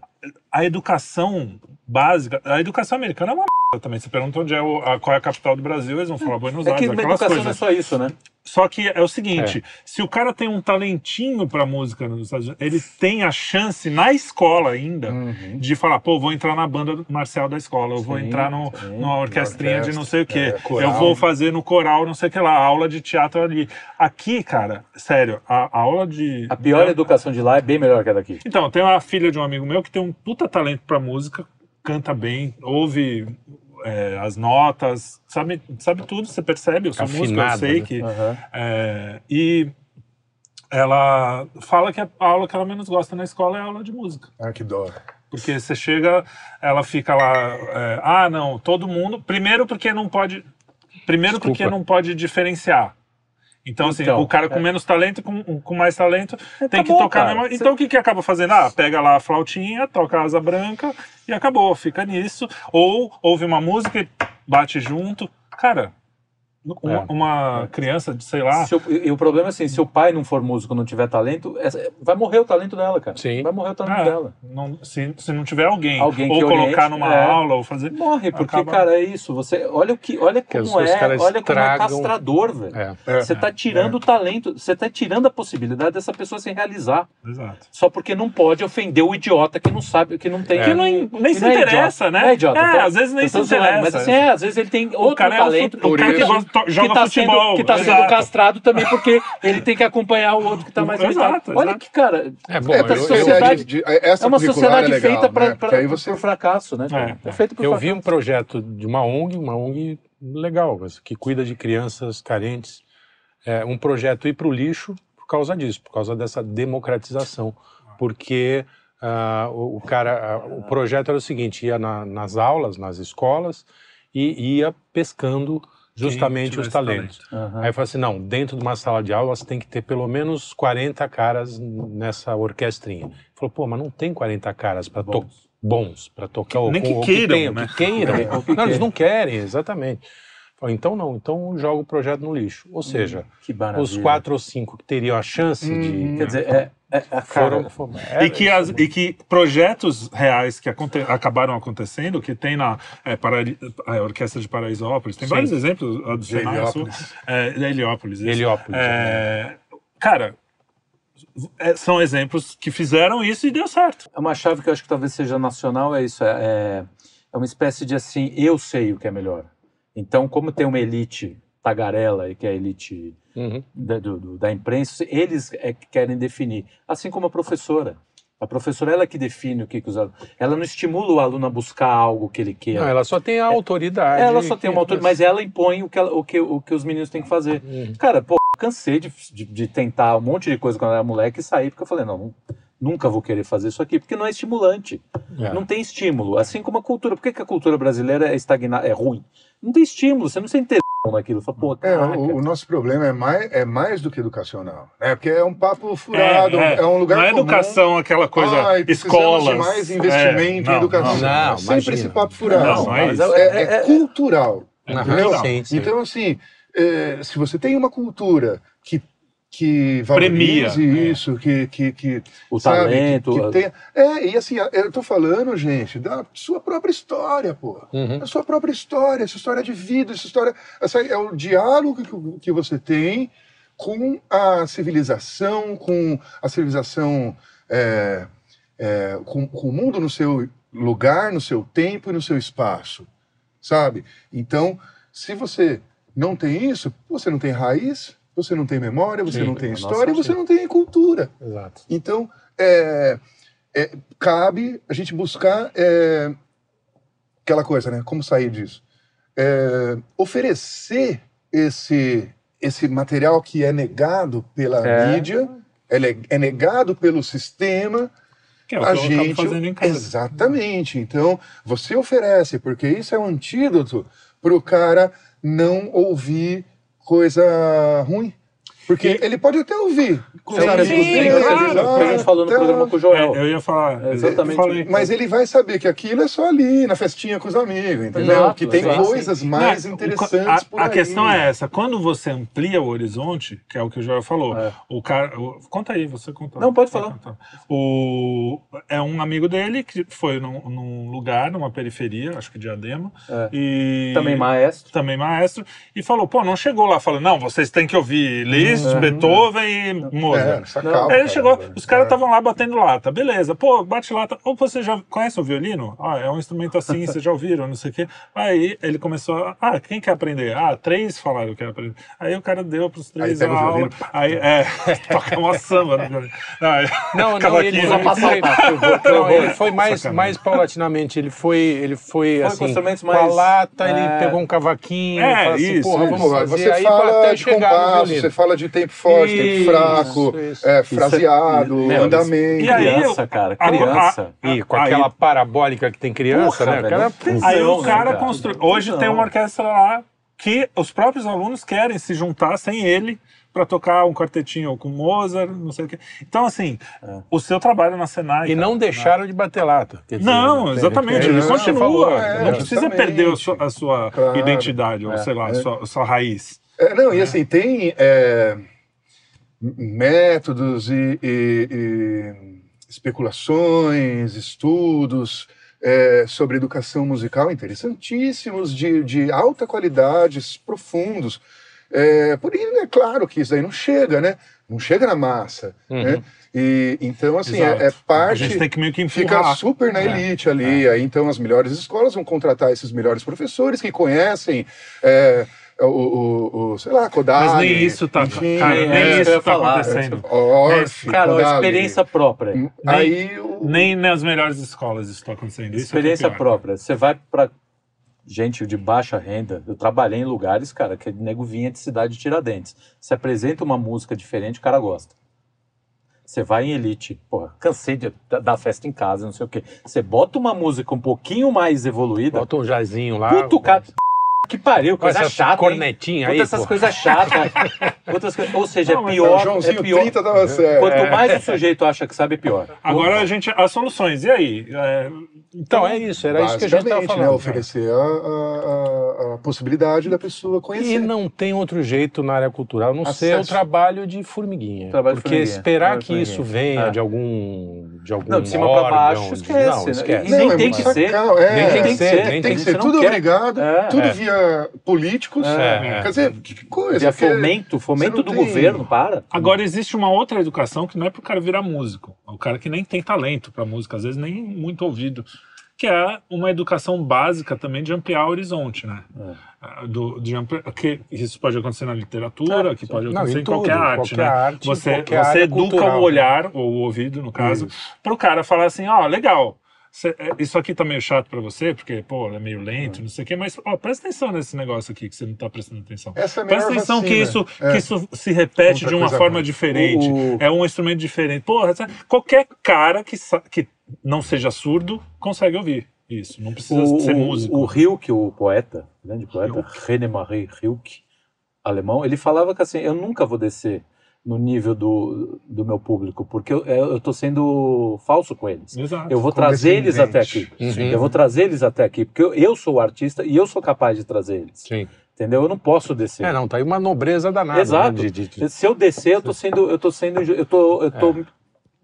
A educação básica, a educação americana é uma merda também. Você pergunta onde é o, a- qual é a capital do Brasil, eles vão falar Buenos É que Aires, a aquelas educação não é coisas. só isso, né? Só que é o seguinte, se o cara tem um talentinho pra música nos Estados Unidos, ele tem a chance na escola ainda Uhum. de falar, pô, vou entrar na banda marcial da escola, eu vou Sim, entrar no, sim. numa orquestrinha de não sei o quê, é, coral. eu vou fazer no coral, não sei o que lá, aula de teatro ali. Aqui, cara, sério, a, a aula de... A pior educação de lá é bem melhor que a daqui. Então, tem uma filha de um amigo meu que tem um puta talento pra música, canta bem, ouve é, as notas, sabe, sabe tudo, você percebe, eu sou músico, eu sei né? que... Aham. É, e ela fala que a aula que ela menos gosta na escola é a aula de música. Ah, que dó. Porque você chega, ela fica lá, é, ah, não, todo mundo. Primeiro porque não pode. Primeiro Desculpa. porque não pode diferenciar. Então, assim, Então, o cara com é. menos talento, com, com mais talento, tem que Acabou, tocar mesmo. Então, o que, que acaba fazendo? Ah, pega lá a flautinha, toca a asa branca e acabou, fica nisso. Ou ouve uma música e bate junto. Cara, uma, É. uma criança de, sei lá, e o problema é assim, se o pai não for músico, não tiver talento, essa- vai morrer o talento dela, cara. Sim. Vai morrer o talento É, dela. não- se, se não tiver alguém, Alguém ou que colocar oriente, numa é. aula, ou fazer. Morre, porque, Acaba- cara, é isso. Você, olha o que, olha Que como os é, olha como é castrador, velho. É. É. Você tá tirando o talento, você tá tirando a possibilidade dessa pessoa se realizar. Exato. Só porque não pode ofender o idiota que não sabe, que não tem. Que nem, nem que se não é interessa, idiota. né? Não é idiota. É, tá? às vezes nem se interessa. Mas assim, é, às vezes ele tem outro é talento. o, o cara que gosta, joga que tá futebol. sendo, que tá sendo castrado também porque ele tem que acompanhar o outro que tá mais Exato. Olha exato. que, cara, É bom, é, eu, eu, sociedade, de, essa é uma sociedade é legal, feita né? aí você por fracasso, né? É. É, feito por eu fracasso. vi um projeto de uma ONG, uma ONG legal, que cuida de crianças carentes. É, um projeto ir para o lixo por causa disso, por causa dessa democratização. Porque ah, o, o cara, ah, o projeto era o seguinte: ia na- nas aulas, nas escolas, e ia pescando justamente os talentos. Aham. Aí eu falei assim, não, dentro de uma sala de aula você tem que ter pelo menos 40 caras nessa orquestrinha. Ele falou, pô, mas não tem 40 caras para Bons. bons para tocar o Nem que queiram, tenham, né? que queiram. É, que não, eles não querem, exatamente. Então não, então joga o projeto no lixo. Ou seja, Que maravilha. os quatro ou cinco que teriam a chance Uhum. de Quer dizer, é, é, é foram, cara, foram- é, E que, as- e que projetos reais que aconte- acabaram acontecendo, que tem na é, Para- a Orquestra de Paraisópolis, tem Sim. vários exemplos do sul, Heliópolis. é, Heliópolis. isso. Heliópolis, É, cara, é, são exemplos que fizeram isso e deu certo. é uma chave que eu acho que talvez seja nacional, é isso, é, é, é uma espécie de assim, eu sei o que é melhor. Então, como tem uma elite tagarela, que é a elite Uhum. da, do- da imprensa, eles é que querem definir. Assim como a professora. A professora, ela que define o que, que os alunos... Ela não estimula o aluno a buscar algo que ele queira. Não, ela só tem a autoridade. Ela só tem uma autoridade, mas ela impõe o que, ela- o que, o que os meninos têm que fazer. Uhum. Cara, pô, cansei de, de, de tentar um monte de coisa quando eu era moleque e sair, porque eu falei, não, não- nunca vou querer fazer isso aqui, porque não é estimulante. É. Não tem estímulo. Assim como a cultura. Por que, que a cultura brasileira é estagnada, é ruim? Não tem estímulo, você não sente naquilo. Fala, pô, É, o, o nosso problema é mais, é mais do que educacional. É porque é um papo furado, é, um lugar Não é comum. educação, aquela coisa, precisamos escolas. mais investimento É, em educação. não, não, é sempre imagina. esse papo furado. Não, não é. É, é cultural. É. Então, assim, é, se você tem uma cultura que, que Premia, é. isso, que, que, que O sabe, talento. que, que tenha... É, e assim, eu tô falando, gente, da sua própria história, pô. Uhum. A sua própria história, essa história de vida, essa história. Essa é o diálogo que, que você tem com a civilização, com a civilização. é, é, com, com o mundo no seu lugar, no seu tempo e no seu espaço, sabe? Então, se você não tem isso, você não tem raiz, você não tem memória, você Sim, não tem a nossa história, você sim. não tem cultura. Exato. Então, é, é, cabe a gente buscar é, aquela coisa, né? Como sair disso? É, oferecer esse, esse material que é negado pela É. mídia, é, é negado pelo sistema, Que é o a que eu acabo gente. fazendo em casa. Exatamente. Então, você oferece, porque isso é um antídoto para o cara não ouvir coisa ruim. Porque ele pode até ouvir Sim, sim, claro. a gente falou no tá. programa com o É, Joel. eu ia falar. É exatamente Falei. Mas ele vai saber que aquilo é só ali, na festinha com os amigos, entendeu? Exato, que tem exato. coisas mais Não, interessantes a, por a aí. questão é essa, quando você amplia o horizonte, que é o que o Joel falou, É. o cara, o- conta aí, você conta. Não, pode falar. contar. O é um amigo dele que foi num, num lugar, numa periferia, acho que Diadema, É. e Também maestro. também maestro, e falou, pô, não chegou lá falando, não, vocês têm que ouvir Liszt, Uhum. Beethoven e Mozart. É, Não. calma, Aí ele chegou, cara. os caras É. estavam lá batendo lata. Beleza, pô, bate lata. Ou você já conhece o violino? Ah, é um instrumento assim, vocês já ouviram, não sei o quê. Aí ele começou a. Ah, quem quer aprender? Ah, três falaram que quer aprender. Aí o cara deu pros três Aí a aula. violino, Aí, é, toca uma samba no violino. Aí, Não, não, cavaquinho. ele, ele passar foi, não, ele foi mais, Sacanagem. mais paulatinamente. Ele foi, ele foi, com assim, com a mais- lata, É. ele pegou um cavaquinho, É, falou assim, isso, porra, isso. vamos fazer você aí fala até de compasso, você fala de tempo forte, tempo Isso, fraco, isso. é, Isso é- fraseado, Meu, andamento. E aí, Criança, cara, a- criança. a- E com aí- aquela parabólica que tem criança, Porra, né? O velho, cara não Aí Não, o né, cara cara? construiu. Hoje tem uma orquestra lá que os próprios alunos querem se juntar sem ele para tocar um quartetinho com Mozart, não sei o quê. Então, assim, É. o seu trabalho na Senai. E cara, não deixaram de bater lata. Quer dizer, Não, né? exatamente, É ele isso continua. falou, é, não precisa perder a sua, a sua Claro. identidade, ou É, sei lá, a é. sua, a sua raiz. É, não, e assim, tem é, métodos e, e- e especulações, estudos é, sobre educação musical interessantíssimos, de, de alta qualidade, profundos. É, porém, é claro que isso aí não chega, né? Não chega na massa. Uhum. Né? E, então, assim, é, é A parte gente tem que meio que fica empurrar. super na elite ali. Aí, então, as melhores escolas vão contratar esses melhores professores que conhecem é, o, o, o, sei lá, Kodak. Mas nem isso tá, enfim, cara, é, nem é, isso tá falar. acontecendo. Orff, Cara, a Kodaly. experiência própria. Aí, o- Nem nas melhores escolas isso está acontecendo. Isso é é Experiência pior. própria. Você vai pra gente de baixa renda. Eu trabalhei em lugares, cara, que nego vinha de cidade de Tiradentes. Você apresenta uma música diferente, o cara gosta. Você vai em elite, porra, cansei de dar festa em casa, não sei o quê. Você bota uma música um pouquinho mais evoluída, Bota um jazinho lá. puto cara, que pariu, coisa essa chata, hein? cornetinha aí, Puta essas coisas chatas. Outras coisas- Ou seja, Não, é pior, o Joãozinho é pior. 30 tava certo. Quanto mais o sujeito acha que sabe, é pior. Agora a gente. As soluções, e aí? É, Então é isso, era isso que a gente estava Basicamente, falando. né, oferecer a, a- a- a possibilidade da pessoa E conhecer. não tem outro jeito na área cultural a não ser o Acesso. trabalho de formiguinha. Trabalho de Porque formiguinha, esperar trabalho de que isso venha É. de algum de algum Não, de cima pra baixo, de- esquece, Não, né? esquece. E nem é tem muito que ser. é. Nem tem que ser, nem Tem tem que ser tudo não obrigado, É. tudo É. via políticos. É, é. Quer dizer, que coisa. Via porque- fomento, fomento do não tem- governo, para. Agora existe uma outra educação que não é pro cara virar músico. É o cara que nem tem talento para música, às vezes nem muito ouvido. Que é uma educação básica também de ampliar o horizonte, né? Ah, Do, de ampli- que isso pode acontecer na literatura, É, que pode Não, acontecer em em qualquer tudo, arte, qualquer né? arte, você qualquer você educa cultural. o olhar, ou o ouvido, no caso, para o cara falar assim, ó, legal, cê- é, isso aqui tá meio chato para você, porque, pô, é meio lento, não sei o quê, mas, ó, presta atenção nesse negócio aqui que você não tá prestando atenção. Essa é a Presta atenção que vacina. isso, É. que isso se repete Outra de uma forma boa. diferente. O- É um instrumento diferente. Porra, sabe? qualquer cara que, que não seja surdo consegue ouvir isso. Não precisa O, ser o, músico. o Hilke, o poeta, grande poeta, René Marie Hilke, alemão, ele falava que assim, eu nunca vou descer no nível do, do meu público, porque eu, eu tô sendo falso com eles. Exato. Eu vou trazer eles até aqui. Uhum. Eu vou trazer eles até aqui, porque eu, eu sou o artista e eu sou capaz de trazer eles. Sim. Entendeu? Eu não posso descer. É, não, tá aí uma nobreza danada. Exato. né, de- de- de- Se eu descer, eu tô sendo, eu tô sendo, eu tô, eu tô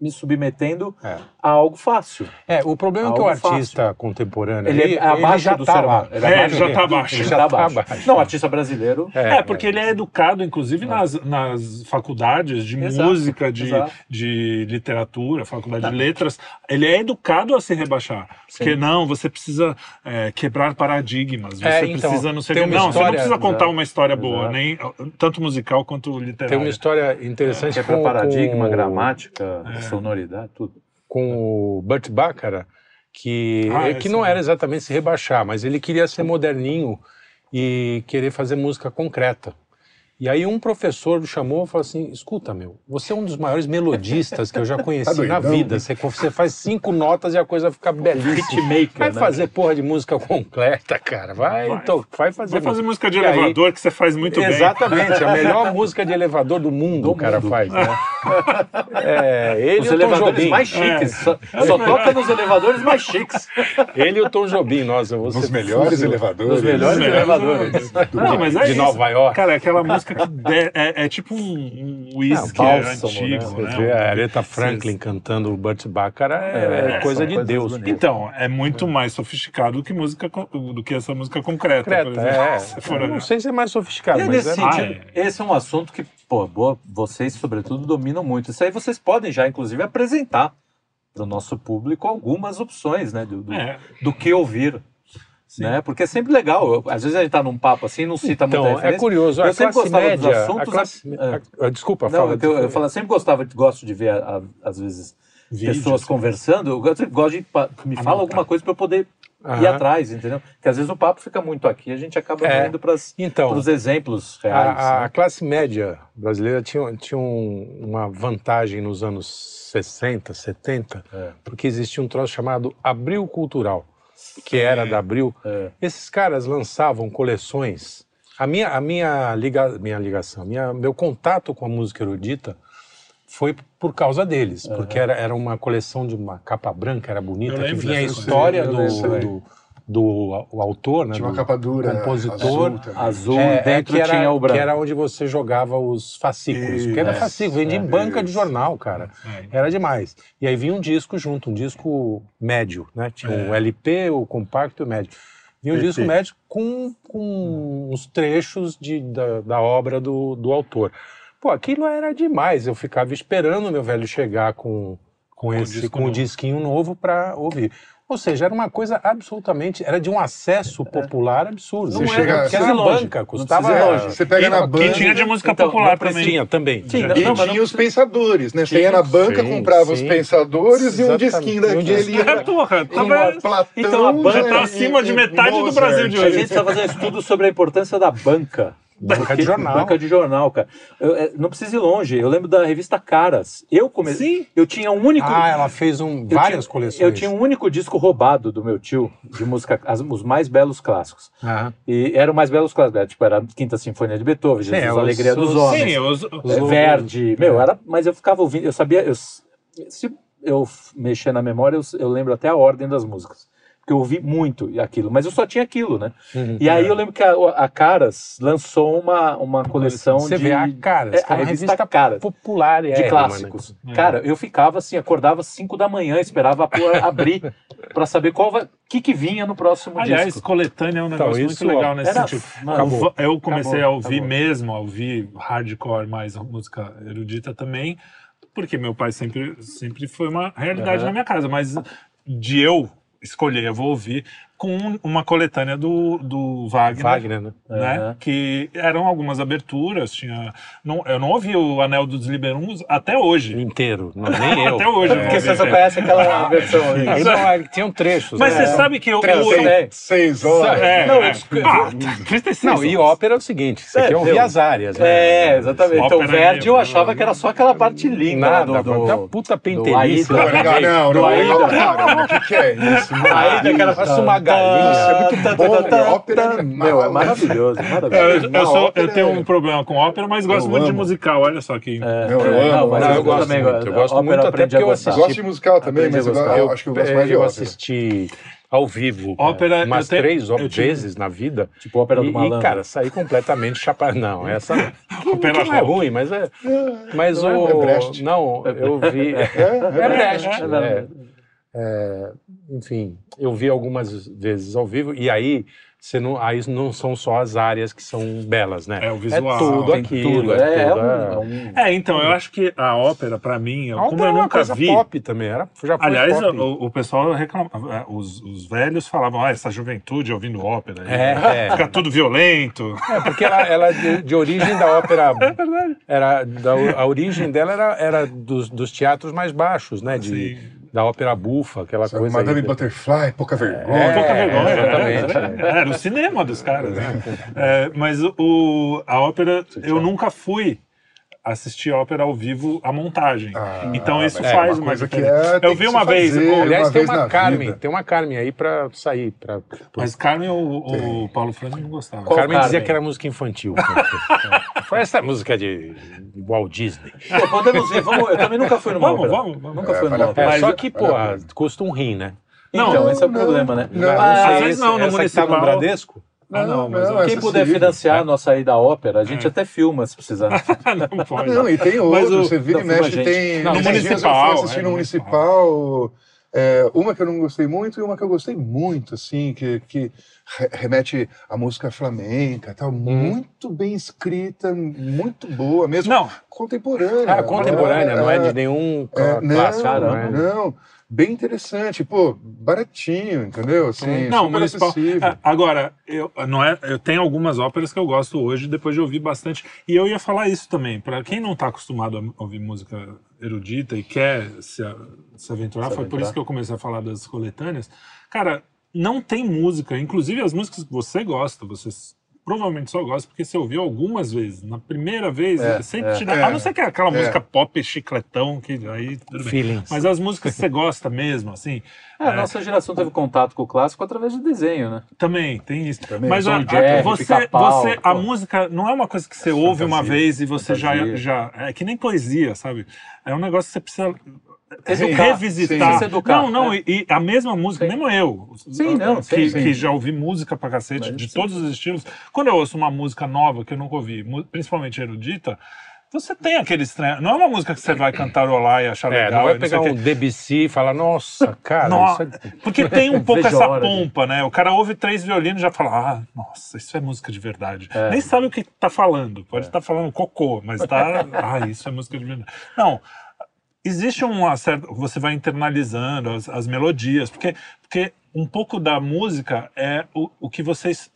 me submetendo É. a algo fácil. É, o problema é que o artista contemporâneo Ele aí, é abaixo já do tá ser humano. Ele É, abaixo já dele. tá abaixo. Ele Já tá tá abaixo. abaixo. Não, artista brasileiro. É, porque ele é educado, inclusive, nas, nas faculdades de Exato, música, de, exato. de literatura, faculdade de letras. Ele é educado a se rebaixar. Porque Sim. não, você precisa é, quebrar paradigmas. Você É, então, precisa não uma Não, você não história- precisa contar Exato, uma história boa, exato. nem tanto musical quanto literária. Tem uma história interessante Quebra com, paradigma, com, gramática, É. sonoridade, tudo. com o Burt Bacharach, que, Ah, é, que não é. era exatamente se rebaixar, mas ele queria ser moderninho e querer fazer música concreta. E aí um professor me chamou e falou assim, escuta, meu, você é um dos maiores melodistas que eu já conheci Tá na vida. Você, você faz cinco notas e a coisa fica belíssima. Hitmaker, Vai né? fazer porra de música completa, cara. Vai, Vai. então, vai fazer. Vai fazer música de E aí- elevador que você faz muito bem. Exatamente, a melhor música de elevador do mundo o cara faz, né? É, ele Os e o Tom elevadores Jobim. mais chiques. Só, só toca nos elevadores mais chiques. Ele e o Tom Jobim, nossa, você Nos melhores elevadores. Nos melhores elevadores. Não, mas é de isso. Nova York. Cara, é aquela música que de- é, é tipo um, um whisky Ah, bálsamo, antigo, né? né? Vê a Aretha Franklin cantando o Burt Bacharach é, É, coisa são de Deus. bonitas. Então, é muito mais sofisticado do que música do que essa música concreta, por Concreta, exemplo. é. Se for não sei se é mais sofisticado, E mas nesse é... sentido, Ah, esse é um assunto que, pô, boa, vocês, sobretudo, dominam muito. Isso aí vocês podem já, inclusive, apresentar para o nosso público algumas opções, né? Do, do, É. do que ouvir. Né? Porque é sempre legal. Às vezes a gente tá num papo assim, não cita muita Então, é referência. curioso. Eu a sempre classe gostava dos média, assuntos, a classe- é. a- desculpa, Não, fala. é eu, eu falo, sempre gostava, gosto de ver, a- a- às vezes, Vídeo, pessoas assim. conversando. Eu sempre gosto de me fala Anotar. alguma coisa para eu poder ir Aham. atrás, entendeu? Porque às vezes o papo fica muito aqui, a gente acaba É. indo para Então, os exemplos reais. A, a né? classe média brasileira tinha, tinha um- uma vantagem nos anos 60, 70, É. porque existia um troço chamado Abril Cultural, que era da Abril. É. Esses caras lançavam coleções. A minha, a minha, liga, minha ligação, minha, meu contato com a música erudita foi por causa deles, porque era, era uma coleção de uma capa branca, era bonita, que vinha a história do, do, do- o autor, né, Tinha uma capa dura. compositor, azul. Azul, é, dentro é, que era, tinha o branco. Que era onde você jogava os fascículos. Porque era fascículo, vendia em é, banca de jornal, cara. É. Era demais. E aí vinha um disco junto, um disco médio, né? Tinha o LP, o compacto e o médio. Vinha um LP. disco médio com, com uns trechos de, da, da obra do, do autor. Pô, aquilo era demais. Eu ficava esperando o meu velho chegar com, com, o esse, disco com o novo. disquinho novo para ouvir. Ou seja, era uma coisa absolutamente. Era de um acesso popular absurdo. Você Não chega- era, porque era na banca, custava. longe. Você pega na Que banca. tinha de música Então, popular também. Tinha também. Sim, E não, mas não tinha os pensadores, né? Você ia na banca, sim, comprava os sim. pensadores e um disquinho E um daquele. disquinho. É, porra, com tava- Platão, Então, a banca né, tá e- acima de e metade do. Brasil de A hoje. gente precisa fazer um estudo sobre a importância da banca. Banca de jornal. Banca de jornal, cara. Eu, é, não precisa ir longe. Eu lembro da revista Caras. Eu comecei. Sim. Eu tinha um único. Ah, ela fez um, eu várias tinha- coleções. Eu tinha um único disco roubado do meu tio, de música, as- os mais belos clássicos. Aham. E eram mais belos clássicos. Tipo, era a Quinta Sinfonia de Beethoven, Jesus, é, a os- Alegria dos os- Homens. Sim, os, É, Os- Verdi, meu, era, mas eu ficava ouvindo, eu sabia, eu, se eu mexer na memória, eu, eu lembro até a ordem das músicas. Porque eu ouvi muito aquilo, mas eu só tinha aquilo, né? Uhum. E aí eu lembro que a, a Caras lançou uma, uma coleção Você de. vê a Caras, é, é a revista revista Caras. popular e De é, clássicos. É. Cara, eu ficava assim, acordava às 5 da manhã, esperava abrir pra saber qual vai, que que vinha no próximo Aliás, disco. coletânea é um Então, negócio isso, muito legal nesse era- sentido. mano. Eu comecei Acabou, a ouvir acabou. mesmo, a ouvir hardcore mais música erudita também, porque meu pai sempre, sempre foi uma realidade na minha casa, mas de eu escolher, eu vou ouvir com uma coletânea do, do Wagner. Wagner, né? Né? Aham. Que eram algumas aberturas, tinha. Não, eu não ouvi o Anel dos Liberungos até hoje. Inteiro, não, nem eu. Até hoje. não Porque você só conhece aquela versão. Não, não, é, tinham trechos. Mas né? você sabe que eu. Três, eu- seis, eu- Seis horas. é, Não, é. Ah, 36 Não, e ópera é o seguinte, você É, quer ouvir eu- as áreas, né? É, exatamente. Então, Verdi eu achava que era só aquela parte linda Nada, do, da do, puta do pentelhice. Aida. Não, legal, não, Do não, Aida. não, cara, o que, que é isso? Aida, que era Parece uma galinha. Isso é muito bom, ópera é animal, Meu, é né? maravilhoso, Eu, maravilhoso. eu sou- eu tenho é- um problema com ópera, mas gosto Eu muito de musical. Olha só que. É, Não, eu é, amo, mas não, eu, eu gosto também muito, eu gosto muito, até porque eu. Eu gosto de musical também, mas eu, eu acho que eu gosto mais de eu ópera. assisti ao vivo Ópera, umas eu tenho- três eu tive- vezes na vida. Tipo ópera do E, e, malandro. cara, saí completamente chapado. Não, essa não. Ópera que não é ruim, mas é. Mas Não o. é- é Brecht. Não, eu vi. É, É é, Brecht. é, é. É, enfim, eu vi algumas vezes ao vivo, e aí, você não, aí não são só as áreas que são belas, né? É o visual, tudo Tem aquilo. tudo. É, É, é tudo, um, é. é um- É, então, eu acho que a ópera, pra mim, A como ópera eu é uma nunca coisa vi. pop também, era, já foi Aliás, pop. o, o pessoal reclamava, é, os, os velhos falavam, ah, essa juventude ouvindo ópera, aí, É, é. fica tudo violento. É, porque ela, ela de, de origem da ópera. Era, da, a origem dela era, era dos, dos teatros mais baixos, né? De, Sim. Da ópera bufa, aquela Sabe, coisa. Madame aí. Butterfly, pouca vergonha. É, Pouca vergonha. exatamente. É, é, era o cinema dos caras. Né? É, mas o- a ópera, eu nunca fui assistir ópera ao vivo, a montagem. Ah, então isso mas faz é uma coisa que é, eu vi uma vez, fazer, Aliás, uma tem vez uma Carmen, vida. tem uma Carmen aí pra sair. Pra, mas Carmen, o, o Paulo Franco não gostava. Qual Carmen dizia Carmen? que era música infantil. Foi essa música de Walt Disney. Pô, podemos ir, vamos, eu também nunca fui numa Vamos, vamos, vamos. Nunca É, fui vale a ópera. É, só que, pô, a pena. custa um rim, né? Não, Então, esse é o não, problema, né? não. Ah, Às vezes não, no tá no municipal- Bradesco? Ah, não, mas não, Quem puder financiar a nossa ida à ópera, a gente É. até filma se precisar. não pode. Não, e tem outro, o- você vira e não, filma mexe, tem... Não, no municipal, Eu assistir é, municipal, é, uma que eu não gostei muito e uma que eu gostei muito, assim, que, que re- remete à música flamenca, tal, muito bem escrita, muito boa, mesmo Não, contemporânea. Ah, contemporânea, não é de É, nenhum é, clássico. não, né? não, bem interessante, pô, baratinho, entendeu? Assim, Não, super municipal. É, agora, eu, não é, eu tenho algumas óperas que eu gosto hoje, depois de ouvir bastante. E eu ia falar isso também. Para quem não está acostumado a ouvir música erudita e quer se, se aventurar, Se foi por aventurar. isso que eu comecei a falar das coletâneas. Cara, não tem música, inclusive as músicas que você gosta, você s- provavelmente só gosta porque você ouviu algumas vezes. Na primeira vez, É, sempre é. te dá. É. A não ser que é aquela É. música pop chicletão, que aí tudo bem. Mas as músicas que você gosta mesmo, assim, É, a nossa geração teve contato com o clássico através de desenho, né? Também, tem isso. Também. Mas a, a- você, você, a música não é uma coisa que você ouve uma fantasia, vez e você já, já. É que nem poesia, sabe? É um negócio que você precisa Educar, revisitar. sim, educar, não, não, né? e, e a mesma música, Sim. mesmo eu, Sim, não, que, sim, sim. que já ouvi música pra cacete, Mas de sim. todos os estilos, quando eu ouço uma música nova que eu nunca ouvi, principalmente erudita, você tem aquele estranho. Não é uma música que você vai cantarolar e achar É, legal. não vai pegar o quê. um Debussy e falar, nossa, cara, No- isso é... Porque tem um pouco essa hora, pompa, né? O cara ouve três violinos e já fala, ah, nossa, isso é música de verdade. É. Nem sabe o que tá falando. Pode estar falando cocô, mas tá, ah, isso é música de verdade. Não, existe uma certa... Você vai internalizando as, as melodias, porque, porque um pouco da música é o, o que você... es-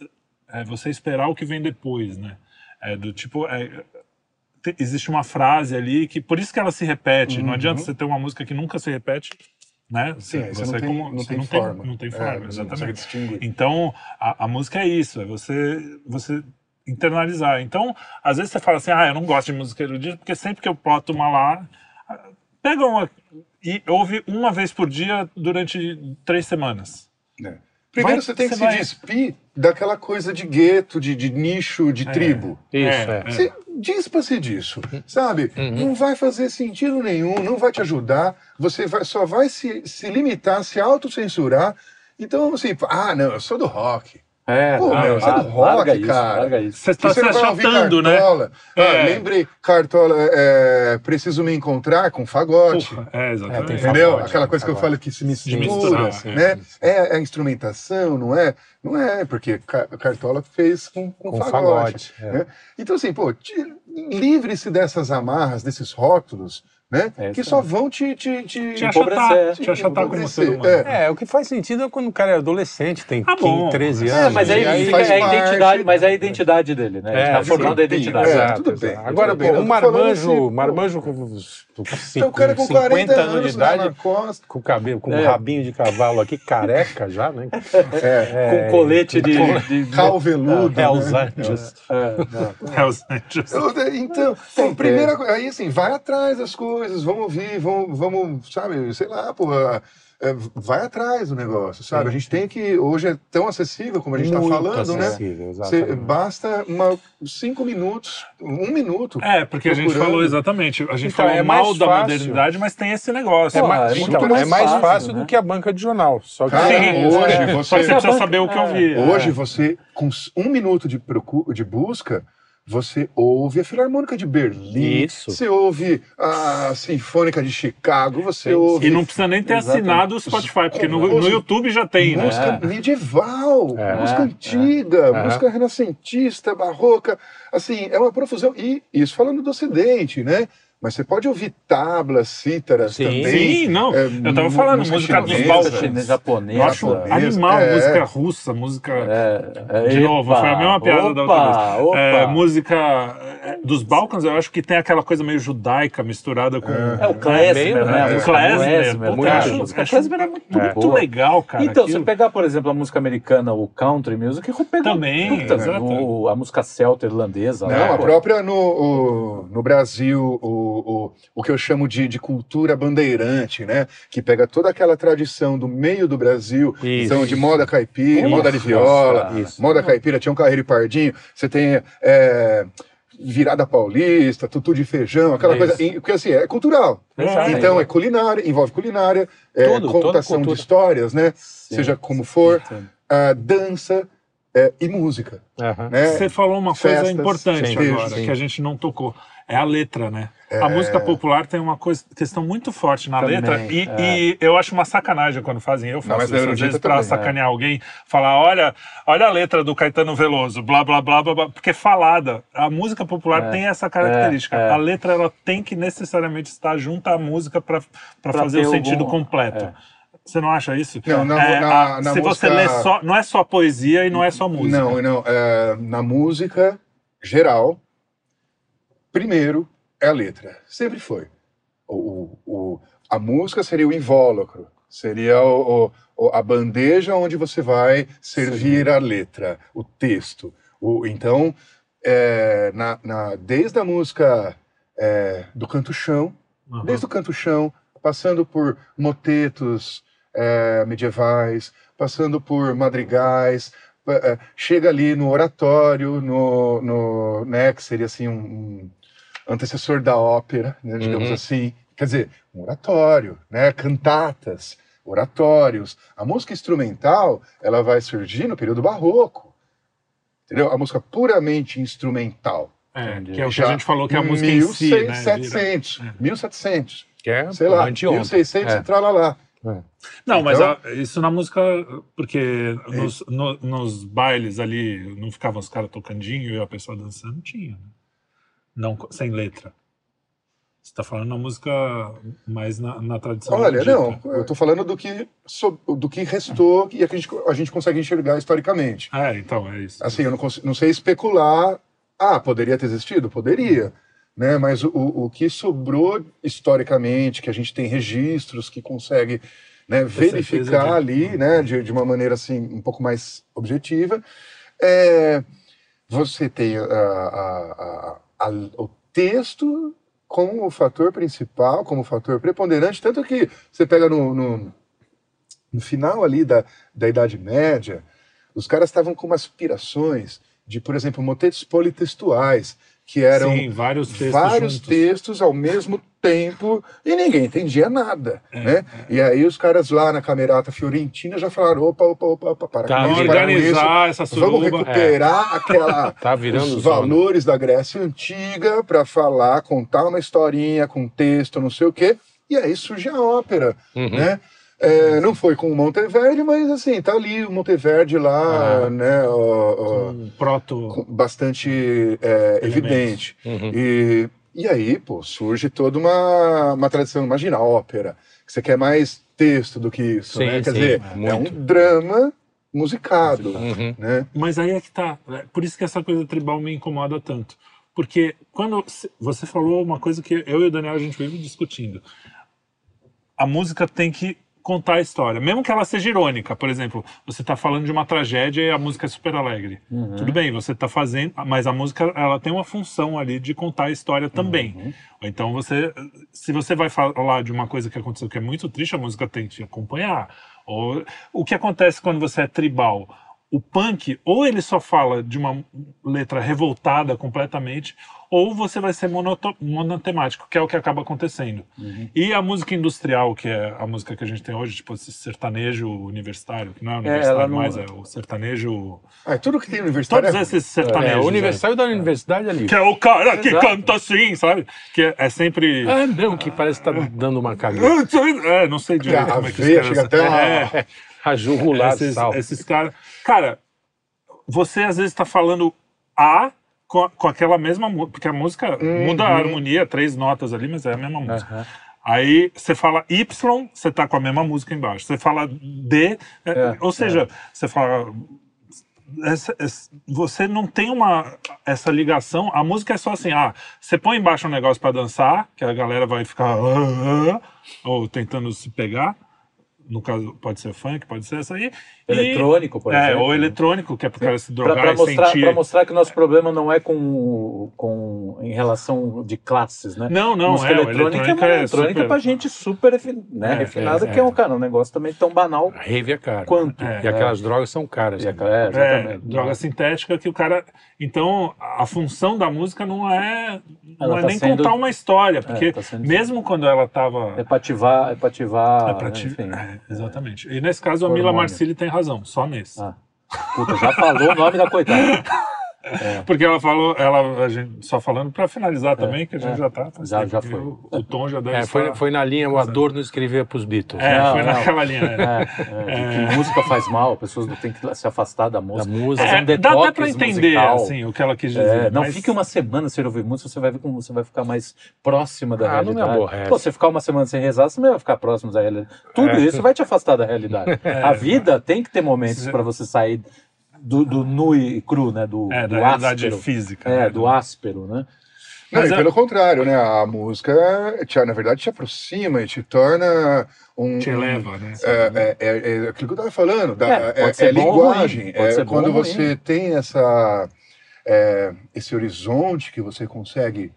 É você esperar o que vem depois, né? É do tipo... é, te- existe uma frase ali que... Por isso que ela se repete. Não adianta você ter uma música que nunca se repete, né? Sim, você Você não tem, como- não você tem não forma. Não tem É, forma, consegue exatamente. Então, a, a música é isso, é você, você internalizar. Então, às vezes você fala assim, ah, eu não gosto de música erudita, porque sempre que eu boto uma lá, pega uma e ouve uma vez por dia durante três semanas. né? Primeiro Vai- você tem que se vai- despir daquela coisa de gueto, de, de nicho, de tribo. Isso, É, é. Você dispa-se disso, sabe? Não vai fazer sentido nenhum, não vai te ajudar, você vai- só vai se, se limitar, se autocensurar. Então, assim, ah, não, eu sou do rock. É, Pô, não, meu, você é larga rock, isso, cara. larga isso. Você está se achatando, né? Ah, É. lembrei, Cartola, é, preciso me encontrar com fagote. Porra, é, exatamente. tem Entendeu? Fagote, Aquela coisa que eu falo que se mistura, misturar, sim, né? É a instrumentação, não é? Não é, porque Ca- Cartola fez com, com, Com fagote. fagote, é. né? Então, assim, pô, livre-se dessas amarras, desses rótulos, né? É que só vão te... te, te, Te empobrecer, achatar, te te achatar como ser humano. é. É, o que faz sentido é quando o cara é adolescente, tem Ah, bom. 15, 13 É, anos. É, mas aí, aí fica é a identidade, mas é a identidade dele, né? É, tá formando a identidade. é. Exato, tudo exato. bem. Agora, Tudo bem, um falando marmanjo, assim, marmanjo com, com Então, o cara com 50 40 anos de idade, com o cabelo, com um É. rabinho de cavalo aqui, careca já, né? É, Com colete de. de, cal veludo. Hells né? Angels. É, não. Hells Angels. Eu- Então, primeira coisa, aí assim, vai atrás das coisas, vamos ouvir, vamos, vamos sabe, sei lá, pô, é, vai atrás do negócio, sabe? A gente tem que, hoje é tão acessível como a gente está falando, né? exatamente. basta uma, cinco minutos, um minuto. É, porque a gente Procurando. falou exatamente, a gente Então, falou é mais mal da fácil. modernidade, mas tem esse negócio. É, Pô, mais, é muito então, mais é mais fácil, fácil né? do que a banca de jornal. Só que Cara, Sim, hoje é. você- Só que você precisa É. saber o que ouvir. Hoje você, com um minuto de, procu- de busca, você ouve a Filarmônica de Berlim, Isso. você ouve a Sinfônica de Chicago, você ouve E não precisa nem ter Exatamente. assinado o Spotify, porque no, no Música- YouTube já tem, né? música É. medieval, É, música é, antiga, é. música renascentista, barroca, assim, é uma profusão. E isso falando do Ocidente, né? Mas você pode ouvir tablas, cítaras Sim. também. Sim, não. É, eu tava falando, música música dos balcãs. chinesa, japonesa. Eu acho japonesa. animal, É. música russa, música. É, é, De novo, epa, foi a mesma piada da outra opa, vez. Opa, É, música é, dos Balcãs, eu acho que tem aquela coisa meio judaica misturada com. É o klezmer, né? O klezmer, acho klezmer é muito Muito legal, cara. Então, aquilo. você pegar, por exemplo, a música americana, o country music, pega Também, puta, exato. o- a música celta irlandesa. Não, lá, a pô. própria no, o- no Brasil, o, o, o que eu chamo de, de cultura bandeirante, né? Que pega toda aquela tradição do meio do Brasil, Isso. então de moda caipira, Isso, moda de viola, isso. moda caipira, tinha um carreiro e pardinho, você tem é, virada paulista, tutu de feijão, aquela Isso. coisa, porque assim, é cultural. Exato. Então é culinária, envolve culinária, é, Tudo, contação de histórias, né? Sim. Seja como for, a dança é, e música, né? Você falou uma coisa Festas, importante sim, agora, sim. que a gente não tocou. É a letra, né? A música popular tem uma coisa, questão muito forte na Também, letra e, é. e eu acho uma sacanagem quando fazem. Eu faço isso às vezes pra também, sacanear alguém, falar, olha, olha a letra do Caetano Veloso, blá, blá, blá, blá, blá, porque é falada. A música popular É, tem essa característica. é, é. A letra, ela tem que necessariamente estar junto à música para fazer o sentido algum- completo. é. Você não acha isso? Não, na- É, na- a- na se você música- lê só, não é só poesia e não é só música. Não, não. é, na música geral, primeiro é a letra. Sempre foi. O, o- a música seria o invólucro, seria o- o- a bandeja onde você vai servir a letra, o texto. O- então, é, na- na- desde a música é, do canto-chão, Uhum. desde o canto-chão, passando por motetos é, medievais, passando por madrigais, é, chega ali no oratório, no, no né, que seria assim um, um antecessor da ópera, né, digamos Uhum. assim, quer dizer, um oratório, né, cantatas, oratórios. A música instrumental, ela vai surgir no período barroco, entendeu? A música puramente instrumental. É, que é o que Já a gente falou que é a música em si, né? Vira- 1700, 1700, Que é sei lá, anteontem. 1600 É. e tralalá. Não, mas Então- a- isso na música, porque nos, no- nos bailes ali não ficavam os caras tocandinho e a pessoa dançando, tinha. Né? Não, sem letra. Você tá falando na música mais na, na tradição. Olha, não, eu tô falando do que, do que restou e a gente, a gente consegue enxergar historicamente. É, então, é isso. Assim, eu não, cons- não sei especular. Ah, poderia ter existido? Poderia. Né? Mas o, o que sobrou historicamente, que a gente tem registros que consegue né, verificar de- ali, né, de, de uma maneira assim um pouco mais objetiva, é, você tem a- a- a- a- o texto como o fator principal, como o fator preponderante, tanto que você pega no, no, no final ali da, da Idade Média, os caras estavam com umas aspirações de, por exemplo, motetos politextuais, que eram Sim, vários textos vários textos ao mesmo tempo e ninguém entendia nada, né? E aí os caras lá na Camerata Fiorentina já falaram, opa, opa, opa, opa para Tá, com Vamos isso, para com isso. organizar essa Vamos suruba. recuperar aquela Tá virando os valores da Grécia Antiga para falar, contar uma historinha com texto, não sei o quê. E aí surge a ópera, Uhum. né? É, não foi com o Monteverdi, mas assim, tá ali o Monteverdi lá, Ah. né? ó, ó, Um proto. bastante é, evidente. Uhum. E, e aí, pô, surge toda uma, uma tradição. Imagina, ópera, que você quer mais texto do que isso, Sim, né? Quer sim, dizer, é é um drama musicado, Uhum. né? Mas aí é que tá. É Por isso que essa coisa tribal me incomoda tanto. Porque quando você falou uma coisa que eu e o Daniel a gente vive discutindo. A música tem que contar a história, mesmo que ela seja irônica. Por exemplo, você está falando de uma tragédia e a música é super alegre. Tudo bem, você está fazendo, mas a música ela tem uma função ali de contar a história também. Ou Então você, se você vai falar de uma coisa que aconteceu que é muito triste, a música tem que te acompanhar. Ou, o que acontece quando você é tribal? O punk, ou ele só fala de uma letra revoltada completamente, ou você vai ser monotemático, que é o que acaba acontecendo. E a música industrial, que é a música que a gente tem hoje, tipo esse sertanejo universitário, que não é universitário ela não- mais, é o sertanejo. Ah, tudo que tem universitário Todos é esses sertanejos. É, o aí. universitário da universidade ali. Que é o cara que Exato. canta assim, sabe? Que é, é sempre. Ah, não, que parece que tá dando uma cagada. É, não sei direito A como é que chega até a- É, A jugular esses, sal. esses caras. Cara, você às vezes está falando A com, com aquela mesma música, porque a música Uhum. muda a harmonia, três notas ali, mas é a mesma música. Aham. Aí você fala Y, você tá com a mesma música embaixo. Você fala D, é, É, ou seja, você fala. essa- essa- você não tem uma essa ligação. A música é só assim: ah, você põe embaixo um negócio pra dançar, que a galera vai ficar "Ah, ah", ou tentando se pegar. No caso, pode ser funk, pode ser essa aí. Eletrônico, por é, exemplo. ou eletrônico, que é pro cara se Pra, drogar pra e mostrar, sentir. pra mostrar que o nosso problema não é com, com em relação de classes, né? Não, não, Música é. eletrônica, eletrônica é, é eletrônica super- pra gente super né, É, refinada, é, que é um, é. cara, um negócio também tão banal Rave é caro. quanto. É. E aquelas drogas são caras. E a- também. é, É, droga sintética que o cara. Então, a função da música não é, não é tá nem sendo- contar uma história, porque tá sendo- mesmo quando ela estava. É pra ativar, é pra ativar, É pra ti- enfim. é, exatamente. E nesse caso, a Mila. Marcilli tem razão, só nesse. Ah. Puta, já falou o nome da coitada. Porque ela falou, ela, a gente, só falando para finalizar também, que a gente é. já tá. faz Já- já foi. O, o tom já deve É, foi, estar- foi na linha, o Adorno escrevia pros Beatles. É, Não, foi não. naquela linha. é. É, é, de que música faz mal, pessoas não têm que se afastar da Da música. música. Fazer É, um dá até pra entender assim, o que ela quis dizer. É, não mas- fique uma semana sem ouvir música, você vai ver como você vai ficar mais próxima da Ah, não me realidade. aborrece. Pô, você ficar uma semana sem rezar, você não vai ficar próximo da realidade. Tudo É. isso vai te afastar da realidade. A vida tem que ter momentos para você sair do, do nu e cru, né? Do, É, do da realidade áspero. física. É, né? do áspero, né? Não, Mas e é- pelo contrário, né? A música, te, na verdade, te aproxima e te torna um. Te eleva, né? É, é, é, é aquilo que eu estava falando, da, É, pode é, ser é bom ou linguagem. ruim, pode É ser bom quando você tem essa, é, esse horizonte que você consegue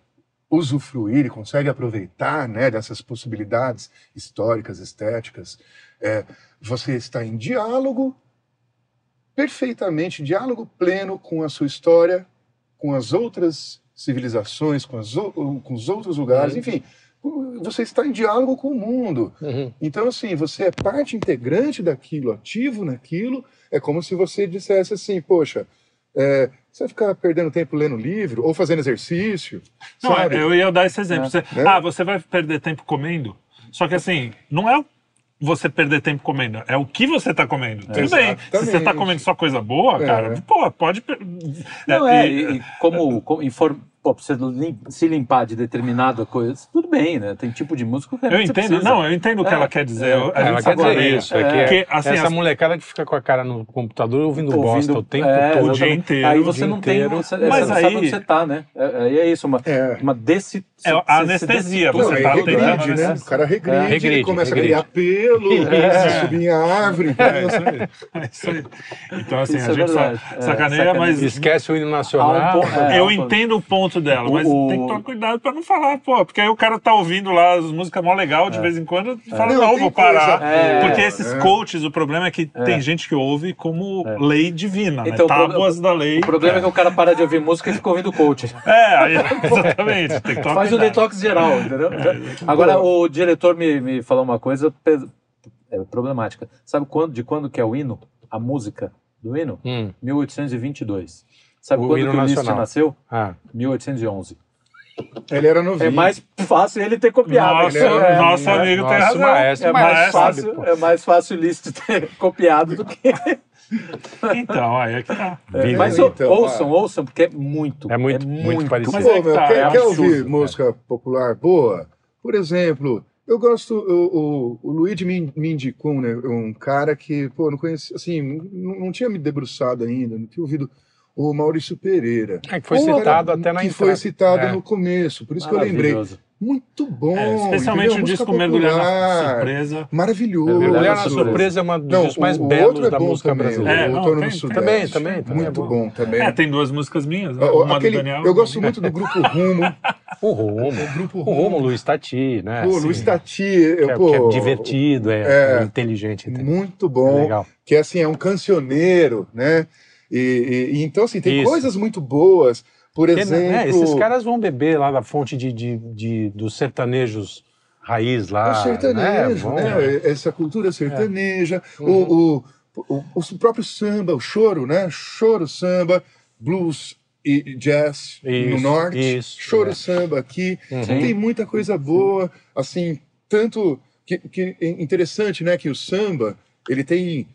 usufruir e consegue aproveitar né, dessas possibilidades históricas, estéticas, é, você está em diálogo, perfeitamente, diálogo pleno com a sua história, com as outras civilizações, com, as, com os outros lugares, Uhum. enfim, você está em diálogo com o mundo. Uhum. Então, assim, você é parte integrante daquilo, ativo naquilo. É como se você dissesse assim, poxa, é, você vai ficar perdendo tempo lendo livro ou fazendo exercício, Não, sabe? eu ia dar esse exemplo. É. Você- Né? Ah, você vai perder tempo comendo? Só que assim, não é você perder tempo comendo, é o que você tá comendo. Tudo bem. Se você tá Exatamente. comendo só coisa boa, É. cara, pô, pode. Não, é, e- e, e como, como inform... Pô, pra você lim- se limpar de determinada coisa, tudo bem, né? Tem tipo de música que Eu você entendo, precisa. não, eu entendo o que É, ela quer dizer. é. eu- a Ela gente quer dizer isso, é, É. que Porque, assim, essa as- molecada que fica com a cara no computador ouvindo, bosta o tempo é, todo. o dia inteiro, Aí você não tem, inteiro. você, Mas você não sabe aí- onde você tá, né? É, Aí é isso, uma, É. uma desse... É a anestesia, você Não, você é tá regride, tentando, né? O cara regride, É, ele regride, começa regride. a criar pelo, Isso. subir em árvore. É isso aí. É aí. Então, assim, a é gente É, sacaneia, mas Esquece o hino nacional. é, eu entendo o ponto dela, mas O- tem que tomar cuidado pra não falar, pô, porque aí o cara tá ouvindo lá as músicas mó legal de vez em quando e fala, Não, não, vou parar. É, porque esses né? coaches, o problema é que tem gente que ouve como lei divina, Então, né? o problema- Tábuas da lei. O problema é que o cara para de ouvir música e fica ouvindo coach. É, aí, exatamente. Tem que tomar Faz o cuidado. detox geral, entendeu? Agora, o diretor me, me falou uma coisa é, problemática. Sabe quando, de quando que é o hino? A música do hino? Hum, 1822. Sabe O quando hino que o Liszt nacional. nasceu? ah, 1811. Ele era novinho. É mais fácil ele ter copiado. Nossa, ele é- nosso é- amigo tem nosso razão. maestro, É mais, Maestro, fácil, pô. é mais fácil o Liszt ter copiado do que. Então, aí é que tá. Vive. Mas então, ouçam, ouçam, porque é muito. É muito- muito parecido. Mas é que tá, quer, é quer ouvir é. música popular boa? Por exemplo, eu gosto, o, o, o Luigi me, me indicou, né, um cara que, pô, não conhecia, assim, não, não tinha me debruçado ainda, não tinha ouvido o Maurício Pereira. é que foi Um cara citado até na Que entrada. foi citado É. no começo, por isso que eu lembrei. Muito bom. É, especialmente o Música disco Mergulhar na Surpresa. Maravilhoso. Mergulhar Mulher na Surpresa. É uma dos Não, discos mais o, o belos é da música também, brasileira. É, o não, Outono tem- no Sudeste. também, também, Muito é bom. bom também. É, tem duas músicas minhas, né? Uma aquele- do Daniel. eu gosto muito do grupo Rumo. O Romo. grupo O Romo, Luiz Tati, né? Pô, assim, Luiz Tati, eu, é, pô, que é divertido, é, é, é inteligente. entendeu? muito É bom. legal. que assim é um cancioneiro, né? E, e- então assim tem Isso. coisas muito boas. Por Porque, exemplo, né, esses caras vão beber lá da fonte de, de, de- dos sertanejos raiz lá. o sertanejo, né? né? Vão- Essa cultura sertaneja, Uhum. o, o, o, o próprio samba, o choro, né? Choro, samba, blues e jazz no Isso, norte, isso, choro, é. samba aqui. Uhum. Tem muita coisa boa, assim, tanto que, que é interessante, né, que o samba, ele tem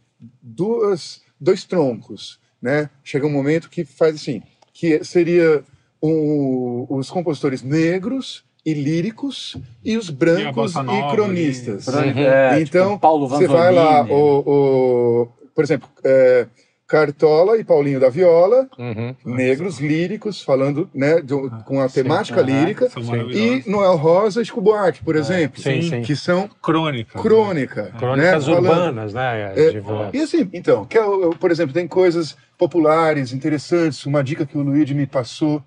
duas, dois troncos, né? Chega um momento que faz assim, que seria o- os compositores negros e líricos e os brancos e, nova cronistas. Branco, Uhum. é, Então, tipo, Paulo Você vai lá, o, o- por exemplo, é, Cartola e Paulinho da Viola, Uhum. negros líricos, falando né, do- com a temática aham. lírica, e. Noel Rosa e Chico Buarque, por exemplo, Sim, sim. que são Crônica. crônica. Crônicas né, falando- urbanas, né? É, de- E assim, então, que é por exemplo, tem coisas populares, interessantes. Uma dica que o Luigi me passou,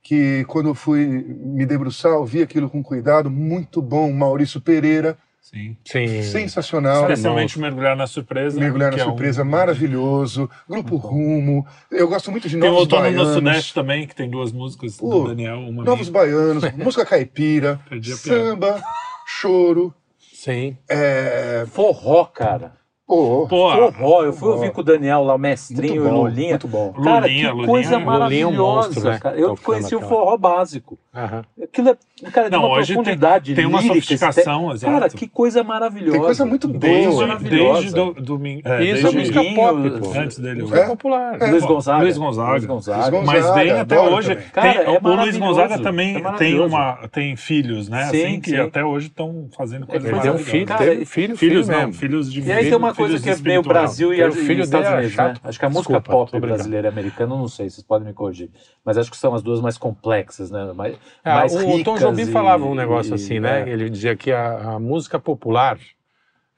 que quando eu fui me debruçar, eu vi aquilo com cuidado, muito bom. Maurício Pereira, Sim. Sim. sensacional. Especialmente Mergulhar na Surpresa. Mergulhar na é um- surpresa, maravilhoso. Grupo Rumo. Eu gosto muito de Tem o Novos Outono no Baianos. Sudeste também, que tem duas músicas Pô, do Daniel. Uma Novos minha. Baianos, música caipira, samba, choro. Sim. É... Forró, cara. Pô, Pô, Forró. Eu fui ouvir com o Daniel lá, o mestrinho e bom, Lulinha. muito bom. Cara, Lulinha, que Lulinha- coisa Lulinha é um maravilhosa, monstro, né? cara. Eu conheci o forró básico. Aham. Aquilo é, cara, Não, tem uma hoje tem- profundidade tem uma lírica, sofisticação, este- Cara, exato. que coisa maravilhosa. Tem coisa muito boa. Desde, maravilhosa. desde do, domingo. É, Isso é desde música pop, pô. antes dele. Música É. popular. É. Luiz Gonzaga. Luiz Gonzaga. Luiz Gonzaga. Mas Gonzaga, tem até hoje. também. Cara, tem- é o Luiz Gonzaga também é tem, uma, tem filhos, né? Sim, assim, que sim. até hoje estão fazendo coisas Ele Ele tem um maravilhosas. filho, Cara, filho, filho Filhos não, mesmo. filhos de E aí tem uma coisa que é meio. Brasil e, Tem o filho Estados é Unidos, né? Acho que a música pop brasileira e americana, não sei, vocês podem me corrigir. Mas acho que são as duas mais complexas, né? Mais, É, ricas Jobim e- falava um negócio e- assim, né? é. Ele dizia que a, a música popular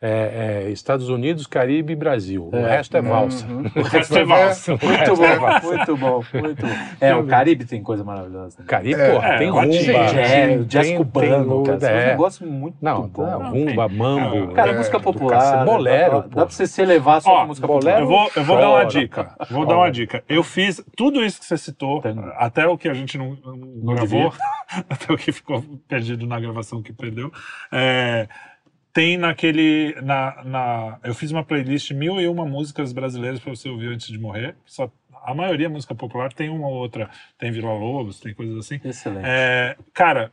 é, é Estados Unidos, Caribe e Brasil. O É. resto é valsa. Uhum. O resto é valsa. O Muito resto é bom, valsa. muito bom, muito bom. É, o Caribe tem coisa maravilhosa. também. Caribe, É, porra, tem é, rumba. tem- jazz tem- cubano, tem- cara. É. um negócio muito Não, bom. Não, rumba, tem- mambo. Cara, É, música popular. cacete. Bolero, dá, dá pra você se elevar só Ó, com música bolero- Eu vou, eu vou dar uma dica. cara. Vou dar uma dica. Eu fiz tudo isso que você citou, Tem. até o que a gente não, não Não gravou, até o que ficou perdido na gravação que perdeu. É, tem naquele. Na, na, eu fiz uma playlist mil e uma músicas brasileiras para você ouvir antes de morrer. Só, a maioria é música popular, tem uma ou outra. Tem Vila Lobos, tem coisas assim. Excelente. É, cara,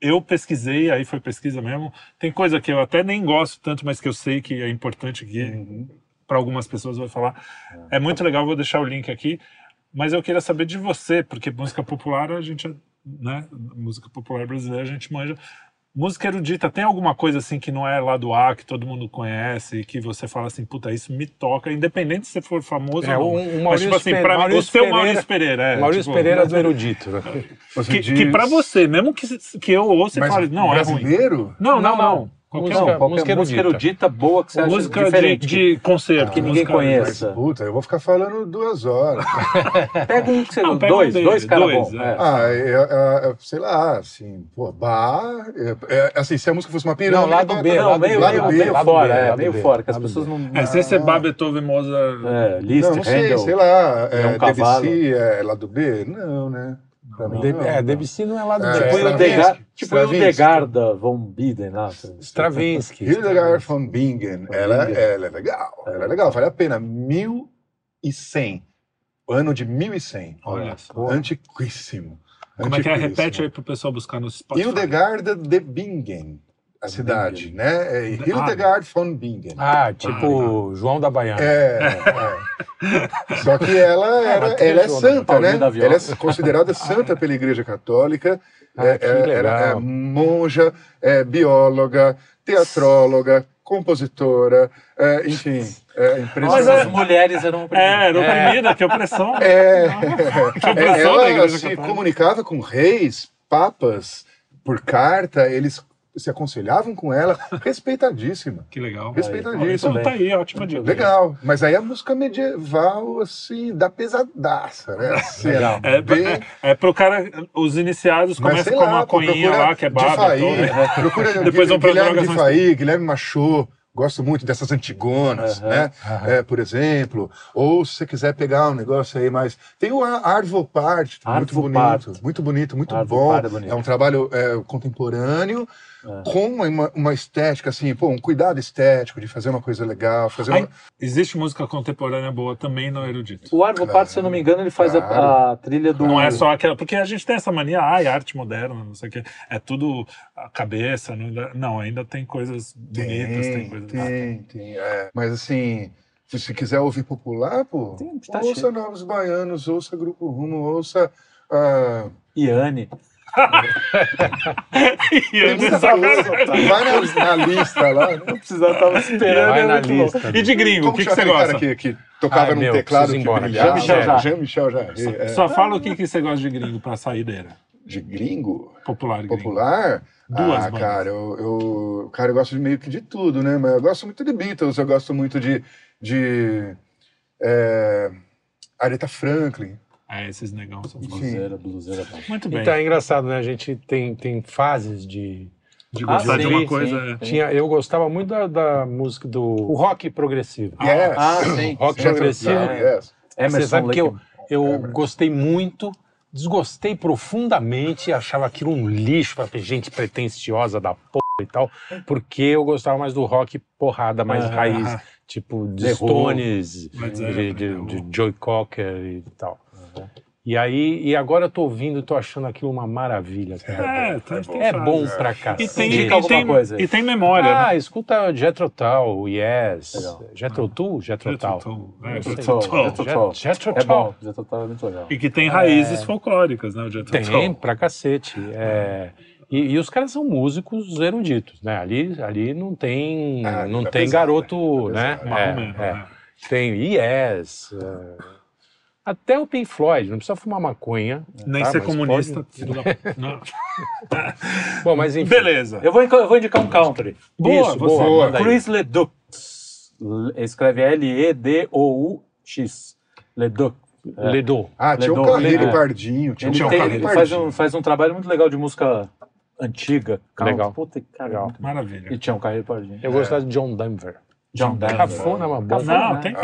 eu pesquisei, aí foi pesquisa mesmo. Tem coisa que eu até nem gosto tanto, mas que eu sei que é importante que Uhum. para algumas pessoas vai falar. É muito legal, vou deixar o link aqui. Mas eu queria saber de você, porque música popular a gente, é, né? Música popular brasileira a gente manja. Música erudita, tem alguma coisa assim que não é lá do A, que todo mundo conhece, que você fala assim, puta, isso me toca, independente se você for famoso É, ou não. um- um Mas, tipo assim, Pe- pra mim, o Maurício seu Pereira- Maurício Pereira, é. Maurício tipo, Pereira do Erudito. né? Você Que, diz- que pra você, mesmo que, que eu ouça e fale, não, é ruim. brasileiro? Não, não, Não, não. Não. Qualquer Música- um. Não, qualquer música música, erudita. erudita boa que você acha Música de, diferente. de concerto. Que ninguém conhece. Mas, puta, eu vou ficar falando duas horas. Pega um que você Não, pega um dois, dele, dois cara dois, bom. é. é. Ah, é, é, é, sei lá, assim, pô, bar. Assim, se a música fosse uma pirâmide. Não, lado bar- B, Não, lado meio, B, lado meio, meio lado fora, B, é, meio B, fora, que as pessoas não... É, se você bar Beethoven, Mozart. É, Liszt, Não, não sei, Handel. sei lá. É um É, cavalo. Debussy é lado B? Não, né? De- não, é. Debussy não é lado É, B. Tipo o. Hildegard, tipo o. Hildegarda von Biden. lá. Stravinsky. Hildegard von Bingen. Ela, Bingen. ela é legal. Ela é legal, vale a pena. 1100. Ano de 1100. Olha só. Antiquíssimo. Como é que é? Repete aí pro pessoal buscar no Spotify. Hildegarda de Bingen, a cidade, né? É Hildegard von Bingen. Ah, tipo João da Baiana. É, é. Só que ela, era, mas ela é santa, né? Ela é considerada santa pela Igreja Católica. Ah, É, que é, legal. ela é monja, é bióloga, teatróloga, compositora, é, enfim, é Mas impressionante. as mulheres eram... É, era oprimida, que opressão. É, Que opressão ela se comunicava com reis, papas, por carta, eles se aconselhavam com ela, respeitadíssima. Que legal. Respeitadíssimo. Então tá aí, ótima dica. Legal, mas aí a música medieval, assim, dá pesadaça, né? Assim, Legal. É, bem- é, é pro cara, os iniciados começam com uma coinha lá, que é de baba. Faí, toda. procura Depois Guilherme drogas de Faí, Guilherme Machot, gosto muito dessas antigonas, Aham, né? É, por exemplo, ou se você quiser pegar um negócio aí mais... Tem o Ar- Arvo Part, muito bonito, muito bonito, muito Arvo bom. É bonito. É um trabalho é, contemporâneo, É. com uma, uma estética, assim, pô, um cuidado estético de fazer uma coisa legal, fazer Aí, uma... existe música contemporânea boa também no erudito. O Arvo Pato, se eu não me engano, ele faz a- Claro. a, trilha do... Não é só aquela. Porque a gente tem essa mania, ai, arte moderna, não sei o quê. É tudo a cabeça. Não, não ainda tem coisas bonitas, tem, Tem, coisas. tem, tem, é. Mas assim, Se quiser ouvir popular, pô, Tem- tá ouça cheio. Novos Baianos, ouça Grupo Rumo, ouça. ah, Iane. E coisa, cara- tá? Vai na, na lista lá. né? Precisava, tava esperando. Vai é na bom. lista. E de gringo, o que, que você gosta? cara que, que tocava Ai, num meu, teclado que embora. brilhava? Jean-Michel Jarre. Jean-Michel Jarre. é. Só fala o que, que você gosta de gringo pra saideira. De gringo? Popular gringo. Popular? Duas ah, bandas. cara, eu, eu, cara, eu gosto de meio que de tudo, né? Mas eu gosto muito de Beatles, eu gosto muito de, de é, Aretha Franklin. É, esses negão são. Bluseira, bluseira. bom. Muito bem. Então é engraçado, né? A gente tem, tem fases de. de Ah, gostar de sim, uma sim. coisa. é. Tinha, eu gostava muito da, da música do o rock progressivo. Yes. Ah, sim. Rock sim. progressivo. Ah, yes. Você Emerson sabe que eu, eu Emerson. gostei muito, desgostei profundamente, achava aquilo um lixo pra ter gente pretensiosa da porra e tal, porque eu gostava mais do rock porrada, mais Ah, raiz, tipo de. Stones, de, Zeppelin, de, de Joey Cocker e tal. E aí, e agora eu tô ouvindo, tô achando aquilo uma maravilha. cara. É, tem, tem É fase. bom pra E cacete. tem, Indica e, alguma tem, coisa. e tem memória, Ah, né? escuta Jethro Tull, Yes. Jethro Tull? Jethro Tull. É. Jethro Tull. Jethro Tull. Jet- Jethro É Tull. bom, já tô tava muito legal. E que tem raízes folclóricas, né? O Jethro Tem, Tull. pra cacete. É, e, e os caras são músicos eruditos, né? Ali, ali não tem, Ah, não é tem pesado, garoto, é né? É, é. né? Tem Yes. É. Até o Pink Floyd, não precisa fumar maconha. Nem tá? ser Mas comunista. pode-. Bom, mas enfim. Beleza. Eu vou, eu vou indicar um country. Boa, Isso, você. boa. aí. Chris Leduc. Escreve L-E-D-O-U-X. Leduc. É. Ledo. Ah, tinha o Ledo- Carreiro é. Pardinho. Tinha Ele, um tem- Carreiro ele faz, Pardinho. um, faz um trabalho muito legal de música antiga. country. Legal. Puta, Legal. Maravilha. E tinha um carreiro pardinho. Eu gostava de John Denver. John Denver. Cafona, mas bom. Não, né? tem que...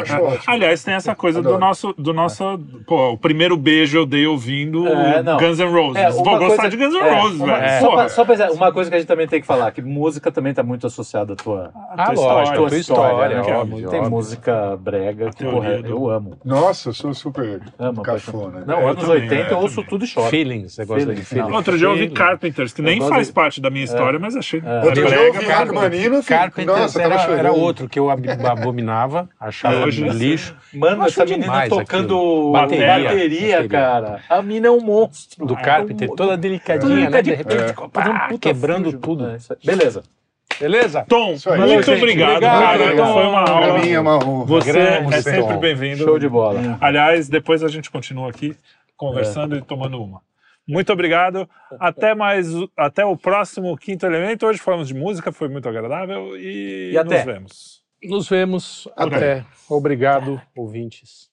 Aliás, tem essa coisa do Adoro. nosso, do nosso. Pô, o primeiro beijo eu dei ouvindo É, não. Guns N' Roses. É, Vou uma gostar coisa- de Guns N' é, Roses, uma- velho. Só, pra, só pra dizer, uma coisa que a gente também tem que falar, que música também está muito associada à tua, Ah, tua lógico, história, a tua história, né? óbvio, Tem óbvio. música brega que porra, do- eu amo. Nossa, eu sou super Amo cafona. Não, É, anos também, 80 eu é, ouço também. tudo e choro. Feelings, você gosta de Feelings, não. Outro dia eu ouvi. Carpenters, que nem faz parte da minha história, mas achei. É. Outro dia eu ouvi Brega, Rachmanino, filho. Carpenter Nossa, era, tava chorando. era outro que eu ab- abominava, achava Hoje- lixo. Mano, essa menina demais tocando bateria, Bateria. Bateria. cara. A mina é um monstro. Do Ah, Carpenter, é um- toda delicadinha, né? De repente, É. pá, um quebrando fujo. tudo. É, aí. Beleza. Beleza? Tom, muito gente. obrigado, Obrigado, cara. obrigado. Foi uma Pra aula. mim é uma honra. Você Grande é sempre bem-vindo. Show de bola. Aliás, depois a gente continua aqui conversando e tomando uma. Muito obrigado. Até mais, até o próximo quinto elemento. Hoje falamos de música, foi muito agradável e, E até. nos vemos. Nos vemos. Até. Até. Obrigado, ouvintes.